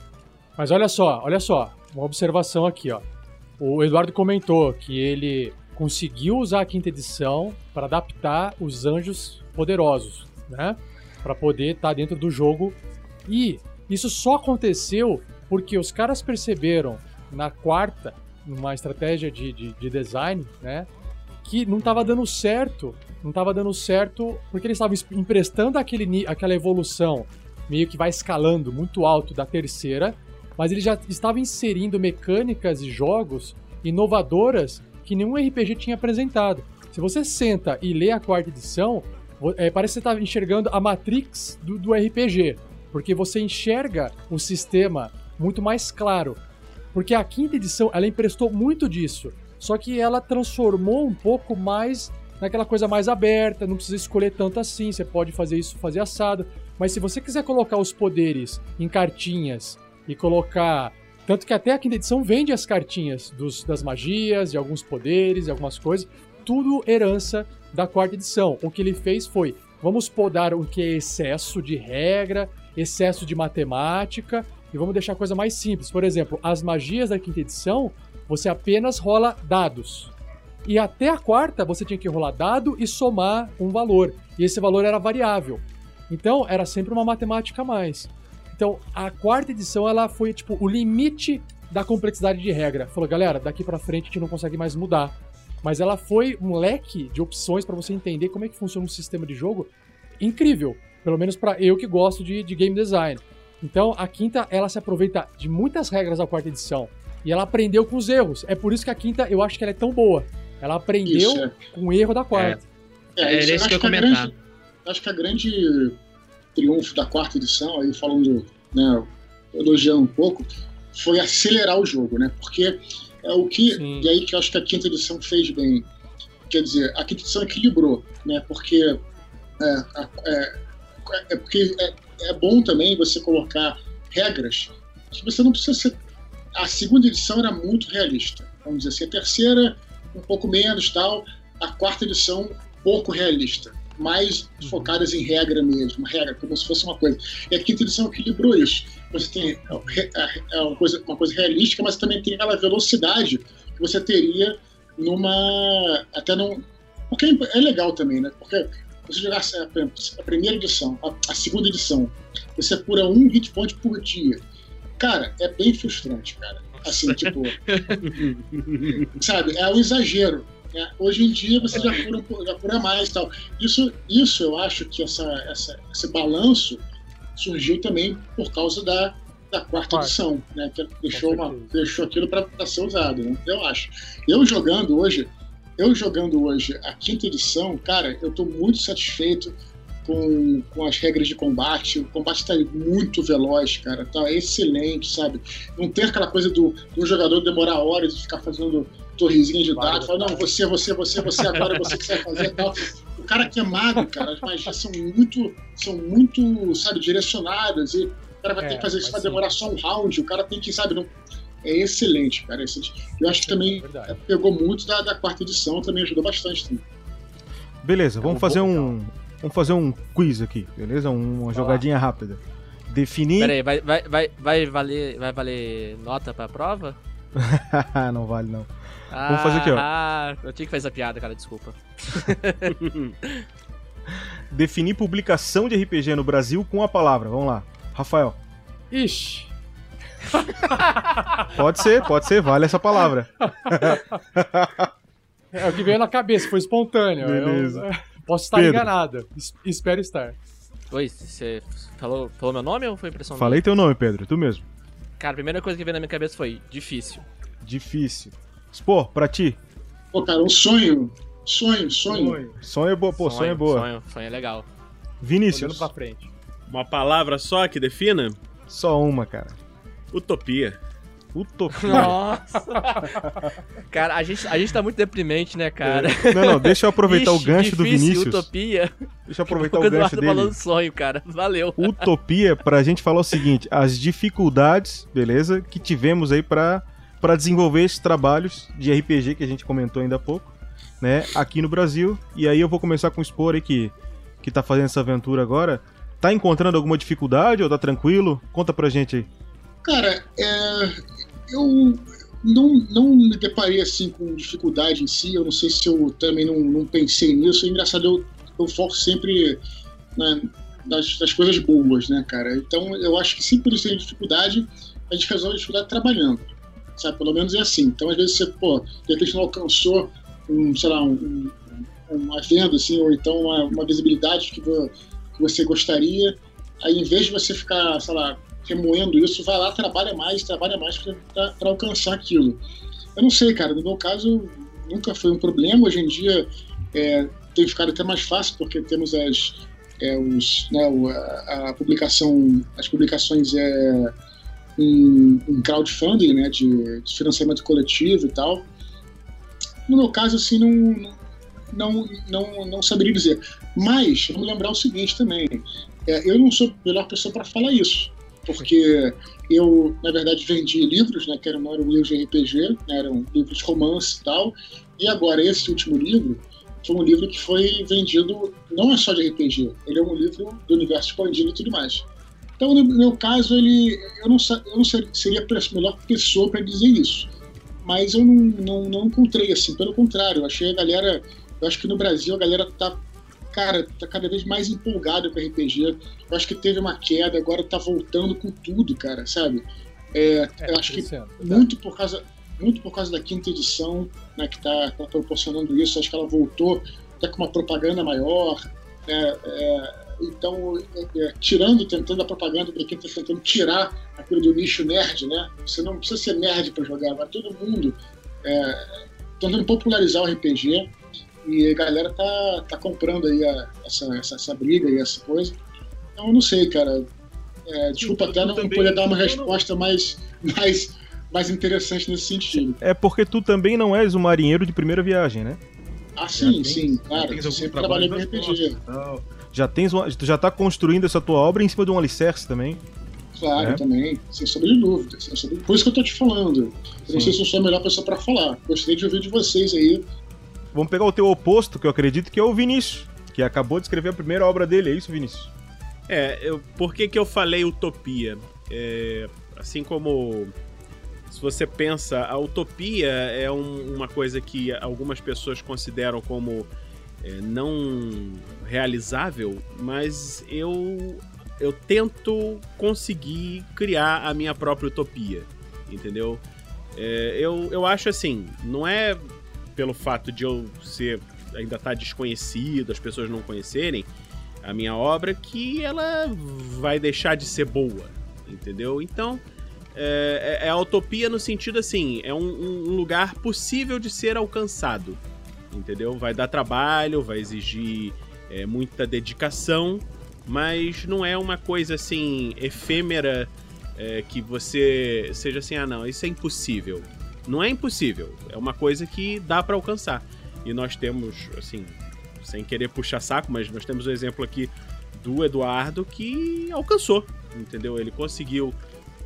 Mas olha só, olha só, uma observação aqui, ó. O Eduardo comentou que ele conseguiu usar a quinta edição para adaptar os anjos poderosos, né? Para poder estar tá dentro do jogo. E isso só aconteceu porque os caras perceberam na quarta, numa estratégia de, de, de design, né? Que não estava dando certo. Não estava dando certo porque eles estavam emprestando aquele, aquela evolução meio que vai escalando muito alto da terceira, mas ele já estava inserindo mecânicas e jogos inovadoras que nenhum RPG tinha apresentado. Se você senta e lê a quarta edição, é, parece que você está enxergando a Matrix do, do RPG. porque você enxerga o sistema muito mais claro. Porque a quinta edição, ela emprestou muito disso, só que ela transformou um pouco mais naquela coisa mais aberta, não precisa escolher tanto assim, você pode fazer isso, fazer assado. Mas se você quiser colocar os poderes em cartinhas e colocar. Tanto que até a quinta edição vende as cartinhas dos, das magias, de alguns poderes e algumas coisas. Tudo herança da quarta edição. O que ele fez foi: vamos podar o que é excesso de regra, excesso de matemática, e vamos deixar a coisa mais simples. Por exemplo, as magias da quinta edição, você apenas rola dados. E até a quarta você tinha que rolar dado e somar um valor. E esse valor era variável. Então era sempre uma matemática a mais. Então a quarta edição ela foi tipo o limite da complexidade de regra. Falou, galera, daqui para frente a gente não consegue mais mudar. Mas ela foi um leque de opções para você entender como é que funciona um sistema de jogo incrível. Pelo menos para eu que gosto de, de game design. Então a quinta ela se aproveita de muitas regras da quarta edição. E ela aprendeu com os erros. É por isso que a quinta eu acho que ela é tão boa. Ela aprendeu isso, é. com o erro da quarta. É, é, é isso que eu comentar. acho que a grande triunfo da quarta edição, aí falando, né, elogiando um pouco, foi acelerar o jogo, né? Porque é o que. Sim. E aí que eu acho que a quinta edição fez bem. Quer dizer, a quinta edição equilibrou, né? Porque. É, é, é porque é, é bom também você colocar regras que você não precisa ser. A segunda edição era muito realista. Vamos dizer assim, a terceira um pouco menos tal. A quarta edição, pouco realista, mais uhum. focadas em regra mesmo, regra, como se fosse uma coisa. E a quinta edição equilibrou isso. Você tem é, é, é uma coisa, uma coisa realística, mas também tem aquela velocidade que você teria numa. até num. Porque é legal também, né? Porque você jogar a primeira edição, a, segunda edição, você apura um hit point por dia. Cara, é bem frustrante, cara. Assim, tipo. sabe? É um exagero. Né? Hoje em dia você já cura, já cura mais tal. Isso, isso eu acho que essa, essa, esse balanço surgiu também por causa da, da quarta edição, né? Que deixou, uma, deixou aquilo para ser usado, né? Eu acho. Eu jogando hoje, eu jogando hoje a quinta edição, cara, eu estou muito satisfeito com, com as regras de combate. O combate está muito veloz, cara. Tá excelente, sabe? Não tem aquela coisa do, do jogador demorar horas e ficar fazendo torrezinha de dados. Falar, não, você, você, você, você, agora você que vai fazer tal. O cara que é mago, cara, as magias são muito, são muito, sabe, direcionadas. E o cara vai é, ter que fazer isso, vai demorar só um round. O cara tem que, sabe, não, é excelente, cara. É excelente. Eu acho que também é pegou muito da, da, quarta edição, também ajudou bastante. Também. Beleza, vamos é fazer um, Vamos fazer um quiz aqui, beleza? Uma jogadinha rápida. Definir. Peraí, vai, vai, vai, vai, valer, vai valer nota pra prova? não vale, não. Ah, Vamos fazer aqui, ó. Ah, eu tinha que fazer essa piada, cara, desculpa. Definir publicação de RPG no Brasil com a palavra. Vamos lá. Rafael. Ixi. pode ser, pode ser, vale essa palavra. é o que veio na cabeça, foi espontâneo. Beleza. Eu... Posso estar Pedro. enganado. espero estar. Oi, você falou, falou meu nome ou foi impressão Falei minha? teu nome, Pedro, tu mesmo. Cara, a primeira coisa que veio na minha cabeça foi difícil. Difícil. Spor, pra ti? Pô, cara, um sonho. Sonho, sonho. Sonho, sonho é boa, pô, sonho, sonho é boa. Sonho, sonho é legal. Vinícius. Olhando pra frente. Uma palavra só que defina? Só uma, cara. Utopia. Utopia. Nossa! cara, a gente, a gente tá muito deprimente, né, cara? É. Não, não, deixa eu aproveitar Ixi, o gancho difícil, do Vinícius. Utopia. Deixa eu aproveitar o gancho dele. falando sonho, cara. Valeu. Utopia, pra gente falar o seguinte, as dificuldades, beleza, que tivemos aí pra, pra desenvolver esses trabalhos de RPG que a gente comentou ainda há pouco, né, aqui no Brasil. E aí eu vou começar com o Spor aí que, que tá fazendo essa aventura agora. Tá encontrando alguma dificuldade ou tá tranquilo? Conta pra gente aí. Cara, é, eu não, não me deparei assim com dificuldade em si. Eu não sei se eu também não, não pensei nisso. É engraçado, eu, eu foco sempre nas, nas, coisas boas, né, cara? Então eu acho que se por isso tem dificuldade, a gente resolve a dificuldade trabalhando. Sabe? Pelo menos é assim. Então às vezes você, pô, de repente não alcançou um, sei lá, um, uma venda, assim, ou então uma, uma visibilidade que, que você gostaria. Aí em vez de você ficar, sei lá, remoendo isso, vai lá, trabalha mais, trabalha mais para alcançar aquilo. Eu não sei, cara, no meu caso nunca foi um problema. Hoje em dia é, tem ficado até mais fácil, porque temos as, é, os, né, a, a, publicação, as publicações é, em crowdfunding, né, de, de, financiamento coletivo e tal. No meu caso, assim, não, não, não, não saberia dizer. Mas, vamos lembrar o seguinte também: é, eu não sou a melhor pessoa para falar isso, porque eu, na verdade, vendi livros, né, que eram, eram livros de RPG, né, eram livros de romance e tal, e agora esse último livro foi um livro que foi vendido, não é só de RPG, ele é um livro do universo expandido e tudo mais. Então, no meu caso, ele, eu não, eu não seria a melhor pessoa para dizer isso. Mas eu não, não, não encontrei, assim, pelo contrário, eu achei a galera. Eu acho que no Brasil a galera tá, cara, tá cada vez mais empolgada com RPG. Eu acho que teve uma queda, agora tá voltando com tudo, cara, sabe? É, é, eu acho que muito por causa muito por causa da quinta edição, né, que está tá proporcionando isso. Acho que ela voltou até com uma propaganda maior. É, é, então, é, é, tirando, tentando a propaganda para quem está tentando tirar aquilo do nicho nerd, né? Você não precisa ser nerd para jogar, vai todo mundo é, tentando popularizar o RPG e a galera tá, tá comprando aí a, essa, essa, essa, briga e essa coisa. Então, eu não sei, cara. É, desculpa até não poder dar uma resposta mais, mais, mais interessante nesse sentido. É porque tu também não és um marinheiro de primeira viagem, né? Ah, sim, sim, claro. Eu sempre trabalhei com RPG já tens uma, tu já tá construindo essa tua obra em cima de um alicerce também. Claro, né? também, sem sombra de dúvida. Sobre... Por isso que eu tô te falando. Eu não sei se eu sou a melhor pessoa para falar. Gostaria de ouvir de vocês aí. Vamos pegar o teu oposto, que eu acredito que é o Vinícius, que acabou de escrever a primeira obra dele, é isso, Vinícius? É, eu, por que, que eu falei utopia? É, assim como se você pensa, a utopia é um, uma coisa que algumas pessoas consideram como é, não realizável, mas eu eu tento conseguir criar a minha própria utopia, entendeu? É, eu, eu acho assim, não é pelo fato de eu ser ainda estar tá desconhecido, as pessoas não conhecerem a minha obra, que ela vai deixar de ser boa, entendeu? Então, é, é, é a utopia no sentido assim, é um, um lugar possível de ser alcançado, entendeu? Vai dar trabalho, vai exigir é, muita dedicação, mas não é uma coisa assim efêmera é, que você seja assim, ah não, isso é impossível. Não é impossível, é uma coisa que dá para alcançar. E nós temos, assim, sem querer puxar saco, mas nós temos o um exemplo aqui do Eduardo que alcançou, entendeu? Ele conseguiu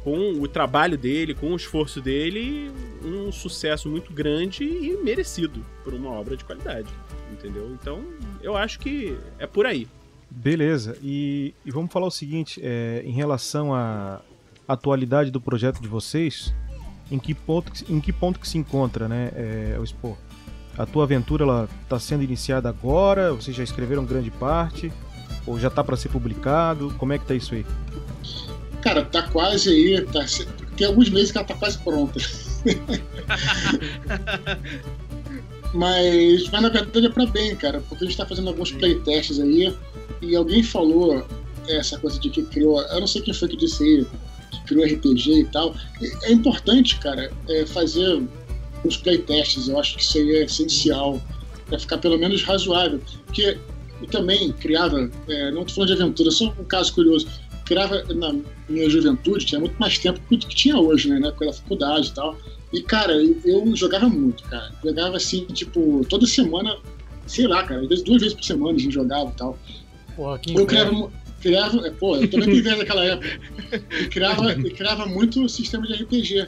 com o trabalho dele, com o esforço dele, um sucesso muito grande e merecido por uma obra de qualidade, entendeu? Então, eu acho que é por aí. Beleza, e, e vamos falar o seguinte, é, em relação à atualidade do projeto de vocês, em que ponto, em que, ponto que se encontra, né, é, o Expo? A tua aventura ela está sendo iniciada agora? Vocês já escreveram grande parte? Ou já está para ser publicado? Como é que tá isso aí? Cara, tá quase aí. Tá, tem alguns meses que ela tá quase pronta. mas, mas na verdade é pra bem, cara, porque a gente tá fazendo alguns playtests aí e alguém falou essa coisa de que criou. Eu não sei quem foi que disse aí, que criou RPG e tal. É importante, cara, é fazer os playtests. Eu acho que isso aí é essencial para ficar pelo menos razoável. Porque eu também criava, é, não tô falando de aventura, só um caso curioso criava na minha juventude, tinha muito mais tempo do que tinha hoje, né? Na época da faculdade e tal. E, cara, eu, eu, jogava muito, cara. Jogava assim, tipo, toda semana, sei lá, cara, às vezes duas vezes por semana a gente jogava e tal. Porra, que eu criava, criava, é, pô, eu também vivia naquela época. E criava, e criava muito sistema de RPG.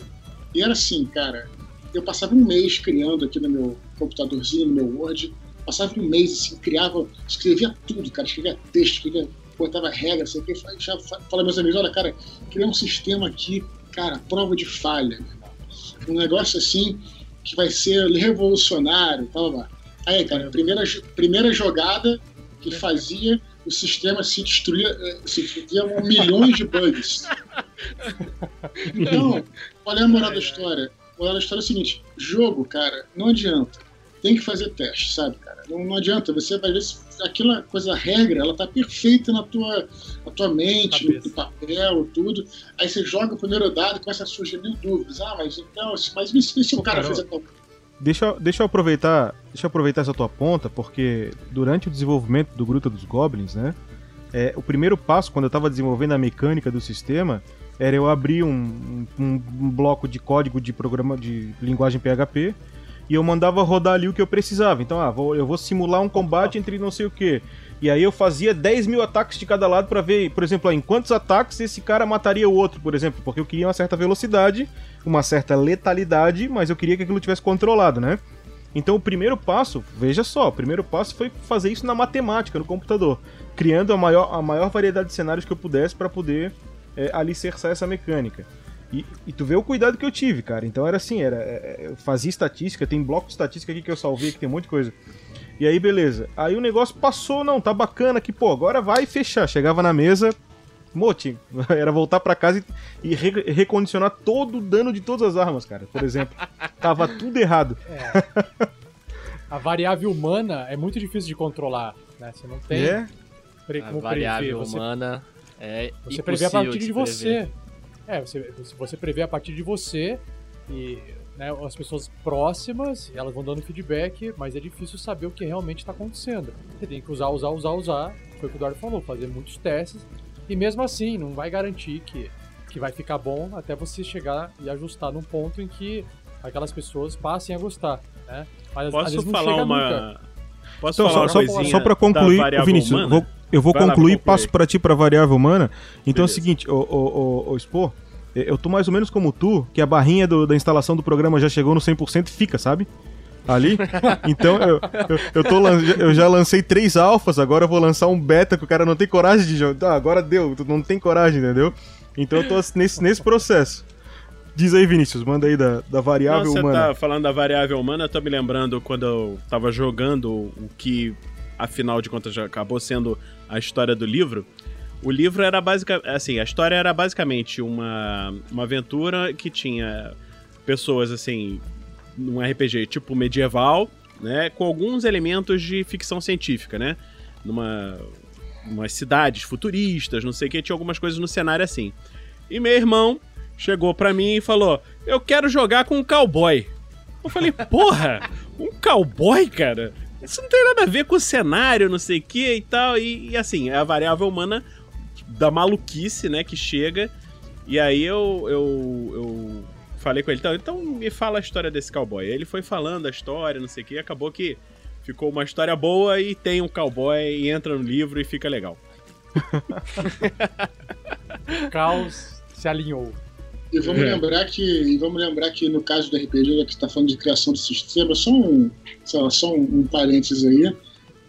E era assim, cara, eu passava um mês criando aqui no meu computadorzinho, no meu Word, passava um mês assim, criava, escrevia tudo, cara, escrevia texto, escrevia botava regra, sei o que, já fala meus amigos, olha, cara, criar um sistema aqui, cara, prova de falha, um negócio assim que vai ser revolucionário, blá, blá. Aí, cara, primeira, primeira jogada que fazia o sistema se destruía, eh, se criavam milhões de bugs. Então, qual é a moral da história? A moral da história é o seguinte: jogo, cara, não adianta. Tem que fazer teste, sabe, cara? Não, não adianta. Você vai ver se aquela coisa, a regra, ela tá perfeita na tua, na tua mente, no, papel, tudo. Aí você joga o primeiro dado e começa a surgir mil dúvidas. Ah, mas então, mas e se o cara fez a tal Deixa, deixa eu aproveitar deixa eu aproveitar essa tua ponta porque durante o desenvolvimento do Gruta dos Goblins né É, o primeiro passo, quando eu estava desenvolvendo a mecânica do sistema, era eu abrir um, um, um, bloco de código de programa de linguagem PHP e eu mandava rodar ali o que eu precisava. Então, ah, vou, eu vou simular um combate entre não sei o que. E aí eu fazia 10 mil ataques de cada lado para ver, por exemplo, em quantos ataques esse cara mataria o outro, por exemplo. Porque eu queria uma certa velocidade, uma certa letalidade, mas eu queria que aquilo tivesse controlado, né? Então o primeiro passo, veja só, o primeiro passo foi fazer isso na matemática, no computador, criando a maior, a maior variedade de cenários que eu pudesse para poder é, alicerçar essa mecânica. E, e, tu vê o cuidado que eu tive, cara. Então era assim, era é, é, eu fazia estatística, tem bloco de estatística aqui que eu salvei, que tem um monte de coisa. E aí, beleza. Aí o negócio passou, não, tá bacana aqui, pô, agora vai fechar. Chegava na mesa, Moti, era voltar para casa e, e re recondicionar todo o dano de todas as armas, cara. Por exemplo. Tava tudo errado. É. A variável humana é muito difícil de controlar, né? Você não tem é? a variável prever. humana você, é Você prevê a partir de, de você. É, você, você prevê a partir de você e né, as pessoas próximas, elas vão dando feedback, mas é difícil saber o que realmente está acontecendo. Você tem que usar, usar, usar, usar. Foi o que o Eduardo falou, fazer muitos testes. E mesmo assim, não vai garantir que, que vai ficar bom até você chegar e ajustar num ponto em que aquelas pessoas passem a gostar. Né? Mas Posso às vezes falar uma. Nunca. Posso então, falar só, uma só para concluir, Vinícius, vou, eu vou vai concluir, passo para ti para variável humana. Então Beleza. é o seguinte, o, o, o, o Spor, eu tô mais ou menos como tu, que a barrinha do, da instalação do programa já chegou no 100% e fica, sabe? Ali. Então eu, eu, eu, tô, eu já lancei três alfas, agora eu vou lançar um beta que o cara não tem coragem de jogar. Ah, agora deu, tu não tem coragem, entendeu? Então eu tô nesse, nesse processo. Diz aí, Vinícius, manda aí da, da variável não, humana. Você tá falando da variável humana, eu tô me lembrando quando eu tava jogando o que, afinal de contas, já acabou sendo a história do livro. O livro era basicamente. Assim, a história era basicamente uma, uma aventura que tinha pessoas, assim, num RPG tipo medieval, né? Com alguns elementos de ficção científica, né? Numa. Umas cidades futuristas, não sei o que, tinha algumas coisas no cenário assim. E meu irmão chegou pra mim e falou: Eu quero jogar com um cowboy. Eu falei, porra, um cowboy, cara? Isso não tem nada a ver com o cenário, não sei o que e tal. E, e assim, é a variável humana da maluquice, né, que chega. E aí eu, eu, eu falei com ele, então, então me fala a história desse cowboy. Ele foi falando a história, não sei o que, e acabou que ficou uma história boa e tem um cowboy e entra no livro e fica legal. Caos se alinhou. E vamos é. lembrar que, e vamos lembrar que no caso do RPG, já que está falando de criação de sistema, só um, só, só um, um parênteses aí,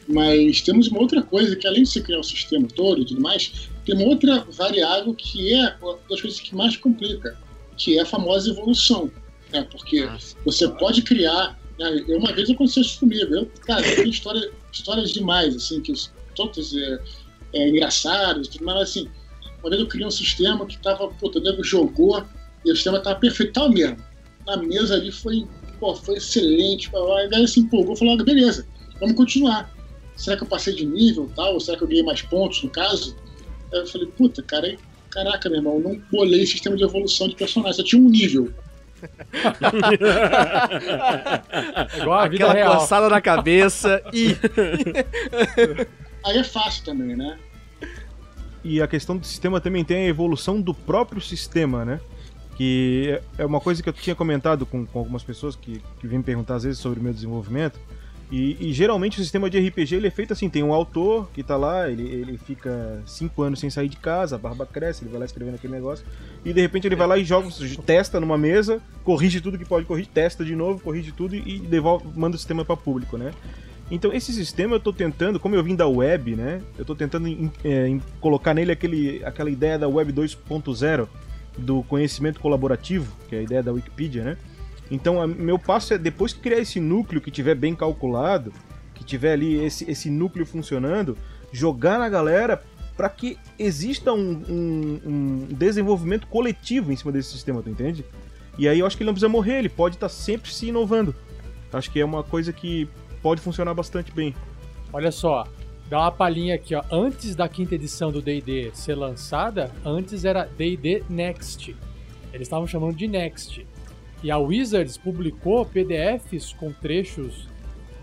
mas temos uma outra coisa que além de se criar o um sistema todo e tudo mais, tem uma outra variável que é uma das coisas que mais complica, que é a famosa evolução. Né? Porque Nossa, você claro. pode criar. Né? Uma vez aconteceu isso comigo. Eu, cara, tem história, histórias demais, assim, que todas é, é, engraçadas, tudo mais, assim. Vez eu criei um sistema que tava, puta, o nego jogou e o sistema tava perfeito, tal mesmo. Na mesa ali foi, pô, foi excelente. Aí ele se empolgou e falou: ah, beleza, vamos continuar. Será que eu passei de nível tal? Ou será que eu ganhei mais pontos no caso? Aí eu falei, puta, cara, caraca, meu irmão, eu não bolei sistema de evolução de personagem, só tinha um nível. Igual a vida Aquela real. coçada na cabeça e. Aí é fácil também, né? E a questão do sistema também tem a evolução do próprio sistema, né? Que é uma coisa que eu tinha comentado com, com algumas pessoas que, que vêm perguntar às vezes sobre o meu desenvolvimento. E, e, geralmente o sistema de RPG ele é feito assim: tem um autor que tá lá, ele, ele fica cinco anos sem sair de casa, a barba cresce, ele vai lá escrevendo aquele negócio, e de repente ele vai lá e joga, testa numa mesa, corrige tudo que pode corrigir, testa de novo, corrige tudo e devolve, manda o sistema para público, né? Então esse sistema eu tô tentando, como eu vim da web, né? Eu tô tentando em, é, em colocar nele aquele, aquela ideia da web 2.0 do conhecimento colaborativo, que é a ideia da Wikipedia, né? Então, a, meu passo é depois que criar esse núcleo que tiver bem calculado, que tiver ali esse, esse núcleo funcionando, jogar na galera para que exista um, um, um, desenvolvimento coletivo em cima desse sistema, tu entende? E aí eu acho que ele não precisa morrer, ele pode estar tá sempre se inovando. Acho que é uma coisa que pode funcionar bastante bem. Olha só, dá uma palhinha aqui, ó. Antes da quinta edição do D&D ser lançada, antes era D&D Next. Eles estavam chamando de Next. E a Wizards publicou PDFs com trechos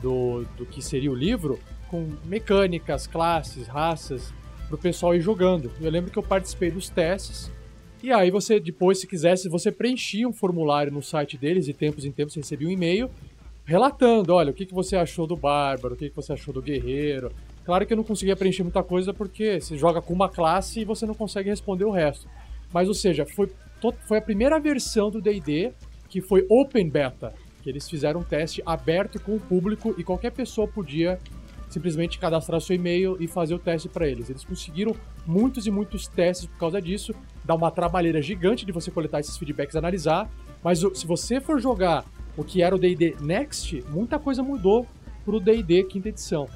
do, do que seria o livro, com mecânicas, classes, raças. pro pessoal ir jogando. Eu lembro que eu participei dos testes. E aí você, depois, se quisesse, você preenchia um formulário no site deles e tempos em tempos você recebia um e-mail relatando, olha, o que, que você achou do Bárbaro, o que, que você achou do Guerreiro. Claro que eu não conseguia preencher muita coisa porque você joga com uma classe e você não consegue responder o resto. Mas, ou seja, foi, foi a primeira versão do D&D que foi Open Beta, que eles fizeram um teste aberto com o público e qualquer pessoa podia simplesmente cadastrar seu e-mail e fazer o teste para eles. Eles conseguiram muitos e muitos testes por causa disso, dá uma trabalheira gigante de você coletar esses feedbacks, analisar, mas se você for jogar o que era o D&D Next, muita coisa mudou pro D&D quinta edição.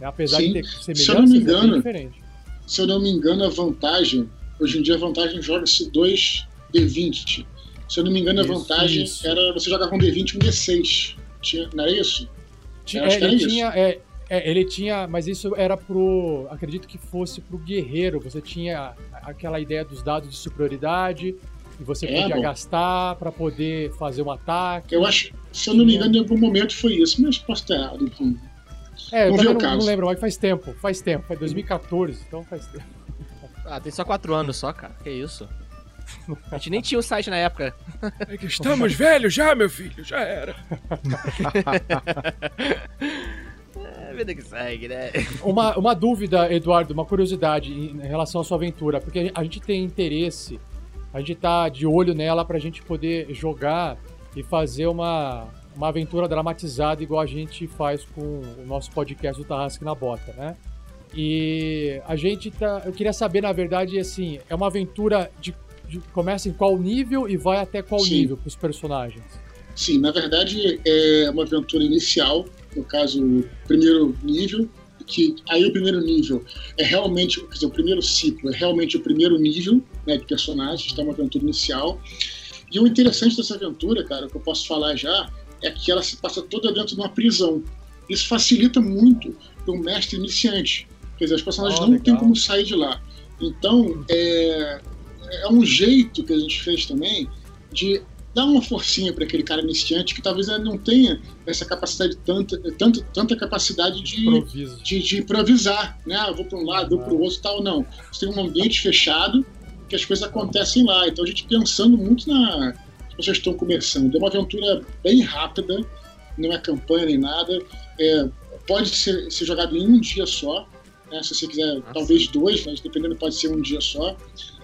Né? Apesar Sim. de ter semelhanças, se eu não me é engano, diferente. Se eu não me engano, a vantagem, hoje em dia a vantagem joga-se 2 D20. Se eu não me engano, a Isso, vantagem isso. era você jogar com D20 e um D6. Tinha, não era isso? Tinha- é, ele isso. tinha, é, é, ele tinha, mas isso era pro, acredito que fosse pro guerreiro. Você tinha aquela ideia dos dados de superioridade e você É, podia bom. gastar para poder fazer um ataque. Eu acho, se eu não me engano, em algum momento foi isso, mas posso estar errado, enfim. É, eu Não o não, caso. não lembro, mas faz tempo, faz tempo, foi 2014, então faz tempo. Ah, tem só quatro anos só, cara. Que isso? A gente nem tinha o site na época. É que estamos velhos já, meu filho, já era. É vida que segue, né? Uma, uma dúvida, Eduardo, uma curiosidade em relação à sua aventura, porque a gente tem interesse, a gente tá de olho nela pra gente poder jogar e fazer uma, uma aventura dramatizada igual a gente faz com o nosso podcast do Tarrasque na Bota, né? E a gente tá. Eu queria saber, na verdade, assim, é uma aventura de. de- começa em qual nível e vai até qual Sim. nível pros personagens? Sim, na verdade é uma aventura inicial, no caso, primeiro nível, que aí o primeiro nível é realmente, quer dizer, o primeiro ciclo é realmente o primeiro nível né, de personagens, é uma aventura inicial. E o interessante dessa aventura, cara, que eu posso falar já, é que ela se passa toda dentro de uma prisão. Isso facilita muito para um mestre iniciante. Quer dizer, os personagens Oh, não têm como sair de lá. Então, é, é um jeito que a gente fez também de dar uma forcinha para aquele cara iniciante que talvez ele não tenha essa capacidade, tanta, tanta, tanta capacidade de, de, de improvisar, né? Ah, vou para um lado, eu vou para o outro, tal, não. Você tem um ambiente fechado que as coisas acontecem lá. Então a gente pensando muito na as pessoas estão começando. É uma aventura bem rápida, não é campanha nem nada. É, pode ser, ser jogado em um dia só, né? se você quiser, talvez dois, mas dependendo pode ser um dia só.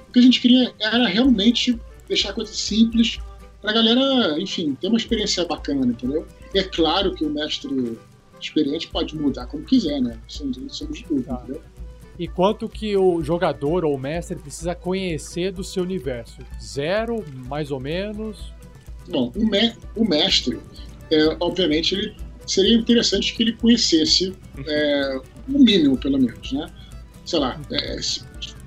O que a gente queria era realmente deixar a coisa simples para a galera, enfim, ter uma experiência bacana, entendeu? É claro que o mestre experiente pode mudar como quiser, né? Somos, somos de tudo, Tá. entendeu? E quanto que o jogador ou o mestre precisa conhecer do seu universo? Zero, mais ou menos? Bom, o, me- o mestre, é, obviamente, ele seria interessante que ele conhecesse é, o mínimo, pelo menos, né? Sei lá, é, se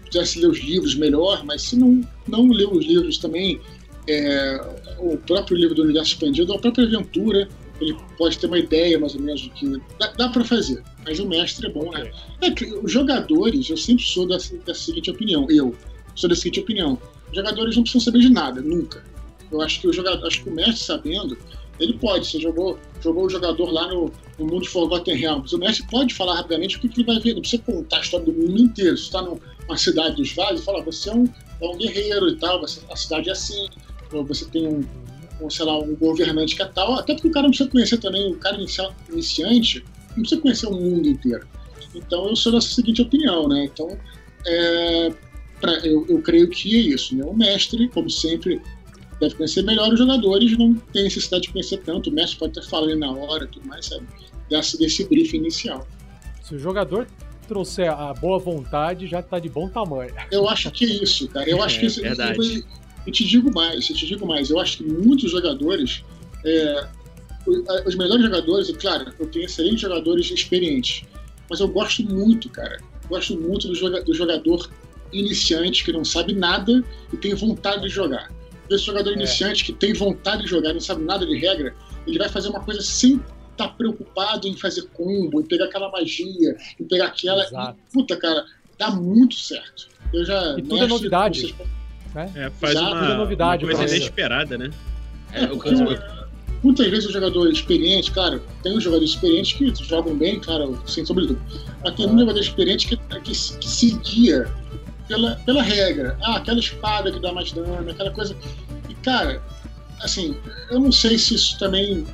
pudesse ler os livros melhor, mas se não, não ler os livros também, é, o próprio livro do Universo Expandido, a própria aventura, ele pode ter uma ideia mais ou menos do que dá, dá para fazer. Mas o mestre é bom, né? É que os jogadores, eu sempre sou da, da seguinte opinião, eu sou da seguinte opinião, os jogadores não precisam saber de nada, nunca. Eu acho que o jogador, acho que o mestre sabendo, ele pode. Você jogou, jogou o jogador lá no, no mundo de Forgotten Realms. O mestre pode falar rapidamente o que, que ele vai ver. Não precisa contar a história do mundo inteiro. Você está numa cidade dos vales e fala, você é um, é um guerreiro e tal, você- a cidade é assim, ou você tem um, um, sei lá, um governante que é tal. Até porque o cara não precisa conhecer também, o cara inicia- iniciante não precisa conhecer o mundo inteiro. Então eu sou dessa seguinte opinião, né? Então, é, pra- eu, eu creio que é isso, né? O mestre, como sempre, deve conhecer melhor os jogadores, não tem necessidade de conhecer tanto. O mestre pode até falar ali na hora, tudo mais, sabe? Desse, desse briefing inicial. Se o jogador trouxer a boa vontade, já tá de bom tamanho. Eu acho que é isso, cara. Eu acho É, que isso. verdade. E, te digo mais, eu te digo mais. Eu acho que muitos jogadores, é, os melhores jogadores, claro, eu tenho excelentes jogadores experientes, mas eu gosto muito, cara. Gosto muito do, joga- do jogador iniciante que não sabe nada e tem vontade de jogar. Esse jogador É. iniciante que tem vontade de jogar, não sabe nada de regra, ele vai fazer uma coisa sem estar preocupado em fazer combo, em pegar aquela magia, em pegar aquela. E, puta, cara, dá muito certo. Eu já. E tudo é novidade. vocês- É, faz Já, uma, é novidade uma coisa inesperada, né? É, o, o- o- Muitas vezes o jogador experiente, claro, tem os jogadores experientes que jogam bem, claro, sem sobretudo. Mas tem um jogador experiente que, que, que se guia pela, pela regra. Ah, aquela espada que dá mais dano, aquela coisa. E, cara, assim, eu não sei se isso também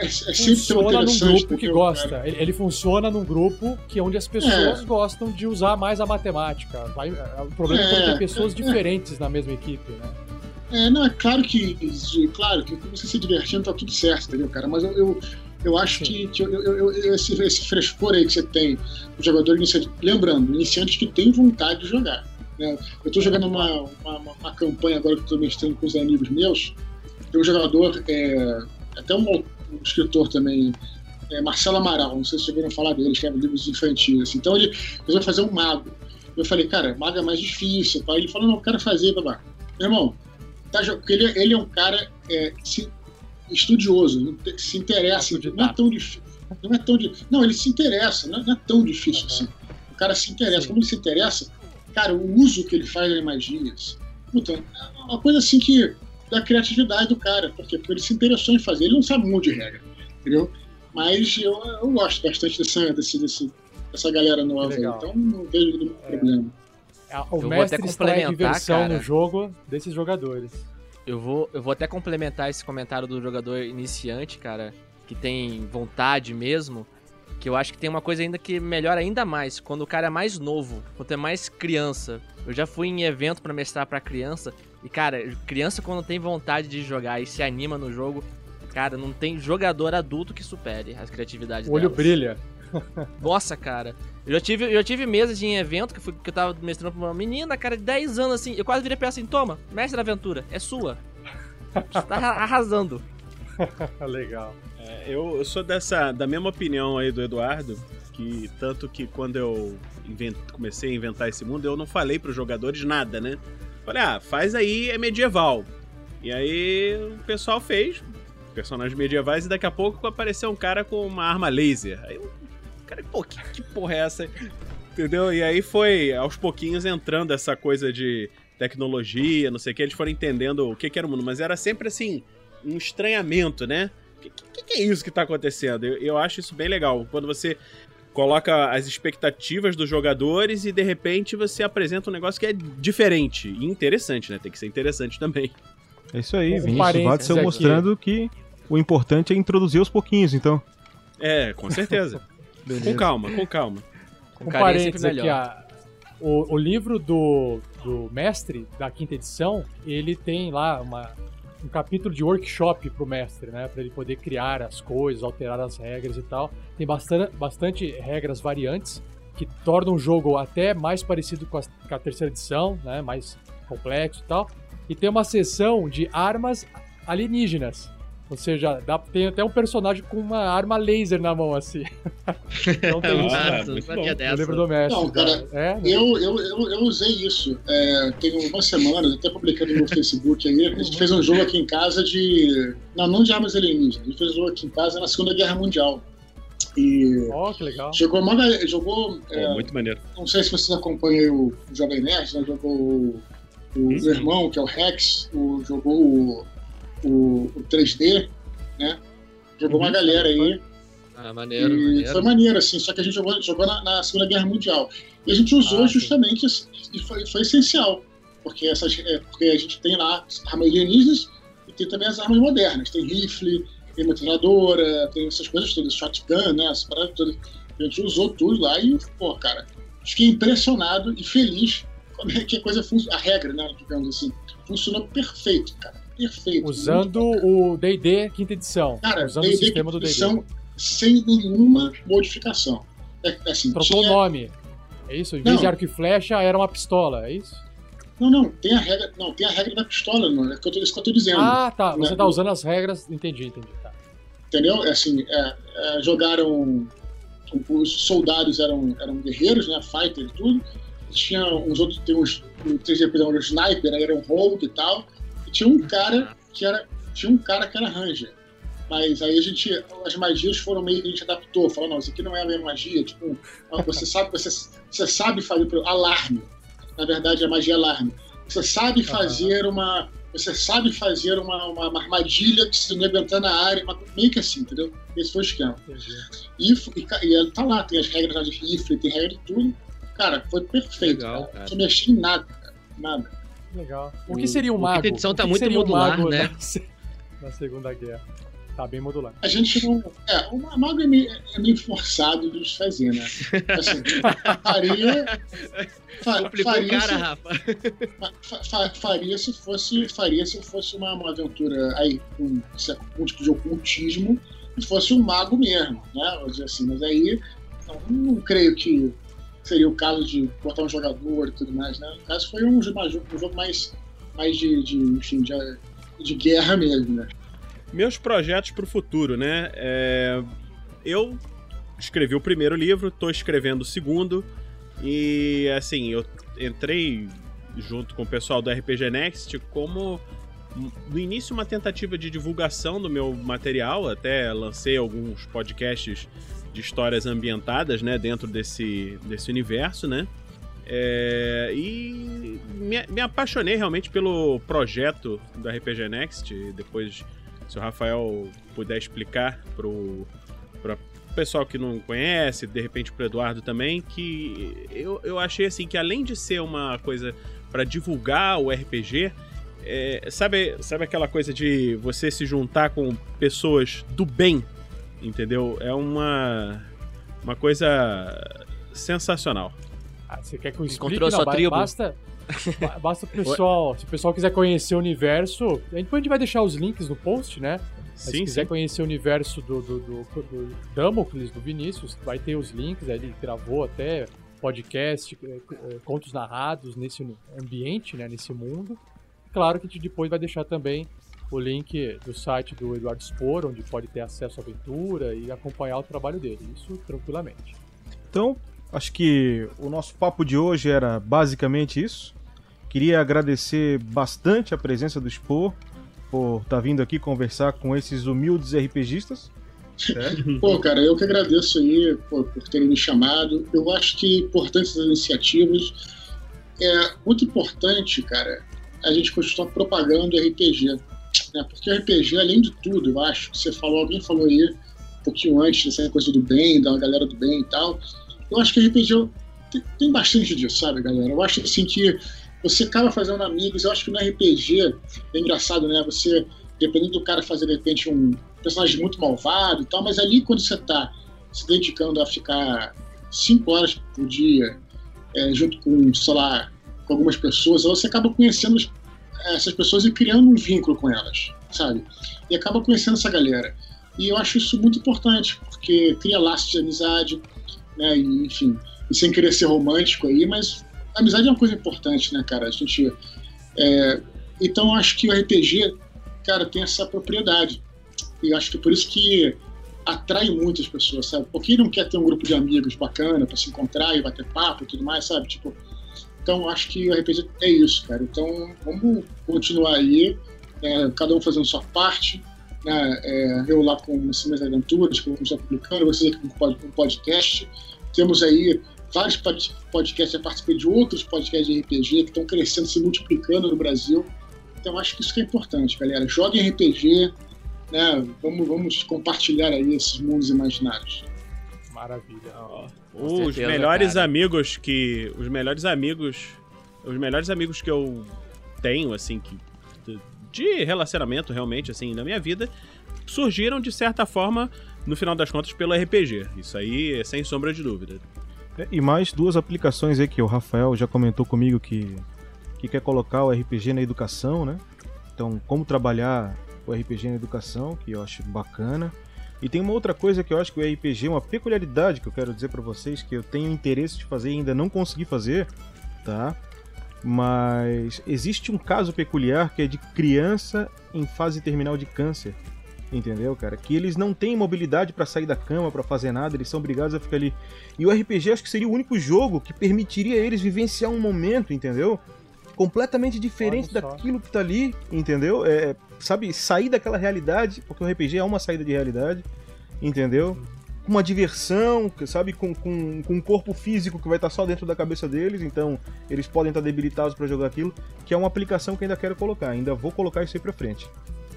é, é funciona num grupo que gosta. Ele, ele, funciona num grupo que é onde as pessoas é. gostam de usar mais a matemática. Vai, é, o problema é, quando tem pessoas diferentes na mesma equipe, né? É, não, é claro que, claro que você se divertindo tá tudo certo, entendeu, cara? Mas eu, eu, eu acho que, que eu, eu, eu, esse, esse frescor aí que você tem, o jogador iniciante, lembrando, iniciantes que tem vontade de jogar. Né? Eu estou jogando uma, uma, uma, campanha agora que estou mestrando com os amigos meus, tem um jogador, é, até um, um escritor também, é, Marcelo Amaral, não sei se vocês ouviram falar dele, escreve livros infantis. Assim. Então ele resolveu fazer um mago. Eu falei, cara, mago é mais difícil. Pai. Ele falou, não, eu quero fazer, babá. Meu irmão, tá, porque ele, ele é um cara é, se, estudioso, se interessa, não é tão difícil. Não é tão difícil. Não, ele se interessa, não é, não é tão difícil uhum. assim. O cara se interessa. Sim. Como ele se interessa, cara, o uso que ele faz das magias, puta, é uma coisa assim que da criatividade do cara, porque, porque ele se interessou em fazer, ele não sabe muito de regra, entendeu? Mas eu, eu gosto bastante dessa, desse, desse, dessa galera nova aí, então não vejo nenhum é. problema. É, o eu mestre vou até complementar, diversão cara. no jogo desses jogadores. Eu vou, eu vou até complementar esse comentário do jogador iniciante, cara, que tem vontade mesmo, que eu acho que tem uma coisa ainda que melhora ainda mais, quando o cara é mais novo, quando é mais criança. Eu já fui em evento para mestrar para criança, e cara, criança quando tem vontade de jogar e se anima no jogo, cara, não tem jogador adulto que supere as criatividades O olho delas. brilha. Nossa, cara. Eu já tive, eu já tive mesas em evento que, fui, que eu tava mestrando pra uma menina, cara, de 10 anos assim. Eu quase virei pra ela assim: toma, mestre da aventura, é sua. Você tá arrasando. Legal. É, eu, eu, sou dessa, da mesma opinião aí do Eduardo, que tanto que quando eu invent, comecei a inventar esse mundo, eu não falei pros jogadores nada, né? Falei, ah, faz aí, é medieval. E aí o pessoal fez personagens medievais e daqui a pouco apareceu um cara com uma arma laser. Aí eu Cara, pô, que, que porra é essa? Entendeu? E aí foi aos pouquinhos entrando essa coisa de tecnologia, não sei o que, eles foram entendendo o que, que era o mundo, mas era sempre assim, um estranhamento, né? O que, que, que, é isso que tá acontecendo? Eu, eu acho isso bem legal. Quando você coloca as expectativas dos jogadores e de repente você apresenta um negócio que é diferente e interessante, né? Tem que ser interessante também. É isso aí, Vinícius Watson mostrando que o importante é introduzir aos pouquinhos, então. É, com certeza. Com calma, com calma. Com um parênteses aqui, a, o, o livro do, do mestre da quinta edição, ele tem lá uma, um capítulo de workshop pro mestre, né? Para ele poder criar as coisas, alterar as regras e tal. Tem bastante, bastante regras variantes que tornam o jogo até mais parecido com a, com a terceira edição, né? Mais complexo e tal. E tem uma seção de armas alienígenas. Ou seja, dá, tem até um personagem com uma arma laser na mão, assim. então tem isso. Ah, muito bom. Eu lembro do mestre. Não, cara, é, né? eu, eu, eu, eu, usei isso. É, tem uma semana, até publiquei no meu Facebook aí. A gente fez um jogo aqui em casa de. Não, não de armas alienígenas. A gente fez um jogo aqui em casa na Segunda Guerra Mundial. E oh, que legal. Jogou, uma, jogou oh, é, muito maneiro. Não sei se vocês acompanham o Jovem Nerd, né? Jogou o, o uhum. irmão, que é o Rex, o, jogou o o, o 3D, né? Jogou uhum, uma galera aí. Ah, maneiro, maneiro. Foi maneiro, assim, só que a gente jogou, jogou na, na Segunda Guerra Mundial. E a gente usou ah, justamente, e foi, foi essencial, porque, essas, é, porque a gente tem lá armas alienígenas e tem também as armas modernas. Tem rifle, tem metralhadora, tem essas coisas todas, shotgun, né? As paradas todas. A gente usou tudo lá e, pô, cara, fiquei impressionado e feliz como é que a coisa funciona, a regra, né, digamos assim, funcionou perfeito, cara perfeito. Usando o D&D quinta edição. Cara, usando o sistema do D&D. sem nenhuma modificação. É, assim, Trocou tinha... o nome. É isso? Em vez de arco e flecha, era uma pistola, é isso? Não, não, tem a regra, não, tem a regra da pistola, não, é isso que eu tô dizendo. Ah, tá, você né? tá usando as regras, entendi, entendi. Tá. Entendeu? É assim, é, é, jogaram, os soldados eram, eram guerreiros, né, fighter e tudo, tinha uns outros, tem uns, um sniper, aí era um rogue e tal, tinha um cara que era. Tinha um cara que era ranger. Mas aí a gente. As magias foram meio que a gente adaptou. Falou, não, isso aqui não é a mesma magia. Tipo, você sabe, você, você sabe fazer alarme. Na verdade, a magia é alarme. Você sabe fazer uma. você sabe fazer uma, uma, uma armadilha que se não na área, meio que assim, entendeu? Esse foi o esquema. E, e, e tá lá, tem as regras de rifle, tem regra de tudo. Cara, foi perfeito. Legal, cara. Não mexi em nada, cara. Nada. Legal. O que seria um mago? A edição tá muito modular, né? Na, na Segunda Guerra. Tá bem modular. A gente não. É, o mago é meio, é meio forçado de fazer, né? Assim, faria. Fa, faria, cara, se, Rafa. Fa, fa, faria se fosse. Faria se fosse uma, uma aventura aí, com um, tipo de ocultismo e fosse um mago mesmo, né? Assim, mas aí não, não creio que seria o caso de botar um jogador e tudo mais, né? No caso foi um, um jogo mais, mais de, de, enfim, de, de guerra mesmo, né? Meus projetos para o futuro, né? É... Eu escrevi o primeiro livro, estou escrevendo o segundo e assim eu entrei junto com o pessoal do RPG Next como no início uma tentativa de divulgação do meu material, até lancei alguns podcasts de histórias ambientadas, né, dentro desse, desse universo, né? É, e me, me, apaixonei realmente pelo projeto do RPG Next. Depois, se o Rafael puder explicar pro, pro pessoal que não conhece, de repente pro Eduardo também, que eu, eu achei assim que além de ser uma coisa para divulgar o RPG, é, sabe, sabe aquela coisa de você se juntar com pessoas do bem, entendeu? É uma, uma coisa sensacional. Ah, você quer que eu explique? Encontrou não, a sua tribo? Basta, basta o pessoal, se o pessoal quiser conhecer o universo, depois a gente vai deixar os links no post, né? Mas sim, se quiser sim. conhecer o universo do, do, do, do Damocles, do Vinícius, vai ter os links, aí ele gravou até podcast, eh, eh, contos narrados nesse ambiente, né, nesse mundo. Claro que a gente depois vai deixar também o link do site do Eduardo Spor, onde pode ter acesso à aventura e acompanhar o trabalho dele, isso tranquilamente. Então, acho que o nosso papo de hoje era basicamente isso. Queria agradecer bastante a presença do Spor por estar tá vindo aqui conversar com esses humildes RPGistas. Pô, cara, eu que agradeço aí por, por terem me chamado. Eu acho que importante essas iniciativas. É muito importante, cara, a gente continuar propagando RPG né? Porque RPG, além de tudo, eu acho, que você falou, alguém falou aí um pouquinho antes dessa coisa do bem, da galera do bem e tal. Eu acho que RPG tem, tem bastante disso, sabe, galera? Eu acho assim que você acaba fazendo amigos. Eu acho que no RPG é engraçado, né? Você, dependendo do cara fazer de repente um personagem muito malvado e tal, mas ali quando você tá se dedicando a ficar cinco horas por dia é, junto com, sei lá, com algumas pessoas, você acaba conhecendo essas pessoas e criando um vínculo com elas, sabe? E acaba conhecendo essa galera. E eu acho isso muito importante, porque cria laços de amizade, né? E, enfim, e sem querer ser romântico aí, mas a amizade é uma coisa importante, né, cara? A gente. É... Então acho que o RPG, cara, tem essa propriedade. E acho que por isso que atrai muitas pessoas, sabe? Porque não quer ter um grupo de amigos bacana para se encontrar e bater papo e tudo mais, sabe? Tipo, então, acho que o RPG é isso, cara. Então, vamos continuar aí, é, cada um fazendo sua parte. Né? É, eu lá com as minhas aventuras, que eu vou estar publicando, vocês aqui com o podcast. Temos aí vários podcasts, eu participei de outros podcasts de RPG que estão crescendo, se multiplicando no Brasil. Então, acho que isso que é importante, galera. Joguem RPG, né? vamos, vamos compartilhar aí esses mundos imaginários. Maravilha. Os certeza, melhores cara. amigos que. Os melhores amigos. Os melhores amigos que eu tenho, assim, que. De relacionamento, realmente, assim, na minha vida, surgiram, de certa forma, no final das contas, pelo RPG. Isso aí é sem sombra de dúvida. É, e mais duas aplicações aí que o Rafael já comentou comigo que, que quer colocar o RPG na educação, né? Então, como trabalhar o RPG na educação, que eu acho bacana. E tem uma outra coisa que eu acho que o RPG, uma peculiaridade que eu quero dizer para vocês, que eu tenho interesse de fazer e ainda não consegui fazer, tá? Mas existe um caso peculiar que é de criança em fase terminal de câncer. Entendeu, cara? Que eles não têm mobilidade para sair da cama, para fazer nada, eles são obrigados a ficar ali. E o RPG acho que seria o único jogo que permitiria eles vivenciar um momento, entendeu? Completamente diferente daquilo que tá ali, entendeu? É, sabe, sair daquela realidade, porque o RPG é uma saída de realidade, entendeu? uma diversão, sabe? Com, com, com um corpo físico que vai estar só dentro da cabeça deles, então eles podem estar debilitados para jogar aquilo, que é uma aplicação que ainda quero colocar, ainda vou colocar isso aí pra frente.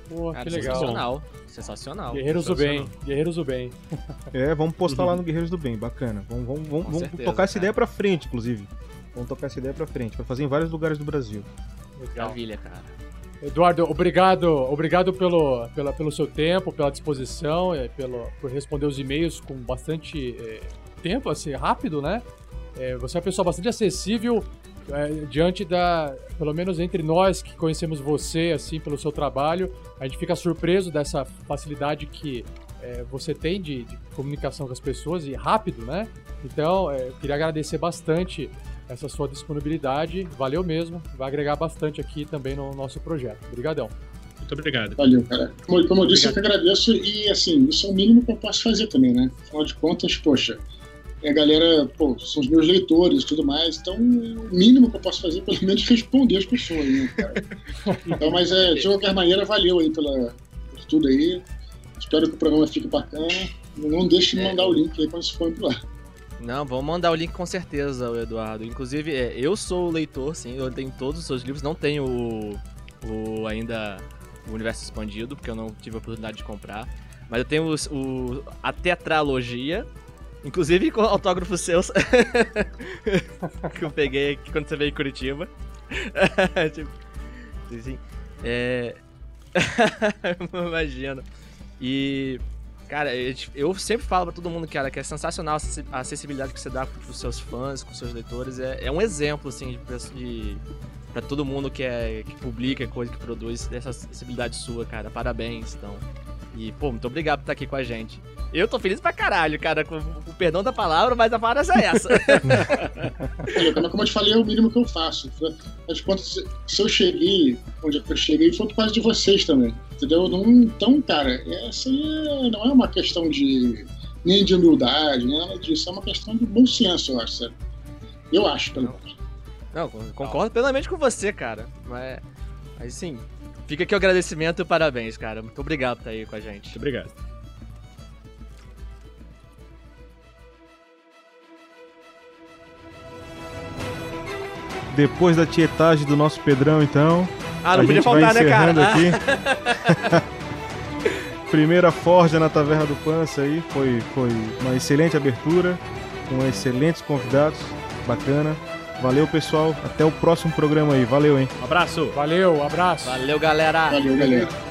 Pô, Cara, que legal. Sensacional. Sensacional. Guerreiros do Bem. Guerreiros do Bem. É, vamos postar uhum. lá no Guerreiros do Bem. Bacana. Vamos, vamos, vamos, vamos certeza, tocar essa ideia pra frente, inclusive. Vamos tocar essa ideia pra frente, pra fazer em vários lugares do Brasil. Maravilha, cara. Eduardo, obrigado, obrigado pelo, pela, pelo seu tempo, pela disposição, é, pelo, por responder os e-mails com bastante é, tempo, assim, rápido, né? É, você é uma pessoa bastante acessível é, diante da, pelo menos entre nós que conhecemos você, assim, pelo seu trabalho, a gente fica surpreso dessa facilidade que é, você tem de, de, comunicação com as pessoas e rápido, né? Então, é, eu queria agradecer bastante essa sua disponibilidade. Valeu mesmo. Vai agregar bastante aqui também no nosso projeto. Obrigadão. Muito obrigado. Valeu, cara. Como, como eu disse, obrigado. eu que agradeço e, assim, isso é o mínimo que eu posso fazer também, né? Afinal de contas, poxa, a galera, pô, são os meus leitores e tudo mais, então o mínimo que eu posso fazer é pelo menos responder as pessoas, né, cara? Então, mas é, de qualquer maneira, valeu aí pela, por tudo aí. Espero que o programa fique bacana. Não deixe de mandar o link aí quando se for pro ar. Não, vamos mandar o link com certeza, Eduardo. Inclusive, é, eu sou o leitor, sim, eu tenho todos os seus livros, não tenho o, o ainda o Universo Expandido, porque eu não tive a oportunidade de comprar. Mas eu tenho os, o, a tetralogia, inclusive com autógrafos seus, que eu peguei aqui quando você veio em Curitiba. tipo, assim, é... Imagino. E Cara, eu sempre falo pra todo mundo, cara, que é sensacional a acessibilidade que você dá pros seus fãs, com seus leitores. É, é um exemplo, assim, de, de pra todo mundo que, é, que publica coisa, que produz, dessa acessibilidade sua, cara. Parabéns, então. E, pô, muito obrigado por estar aqui com a gente. Eu tô feliz pra caralho, cara, com o perdão da palavra, mas a palavra é essa. como eu te falei, é o mínimo que eu faço. Mas quando, se eu cheguei onde eu cheguei, foi por causa de vocês também. Entendeu? Não, então, cara, essa aí é, não é uma questão de nem de humildade, nem nada disso. É uma questão de bom senso, eu acho, sabe? Eu acho, pelo menos. Não, concordo plenamente com você, cara. Mas, mas sim, fica aqui o agradecimento e parabéns, cara. Muito obrigado por estar aí com a gente. Muito obrigado. Depois da tietagem do nosso Pedrão, então. Ah, não podia faltar, né, cara? Aqui. Primeira forja na Taverna do Pança aí. Foi, foi uma excelente abertura, com excelentes convidados. Bacana. Valeu, pessoal. Até o próximo programa aí. Valeu, hein? Um abraço. Valeu, um abraço. Valeu, galera. Valeu, galera.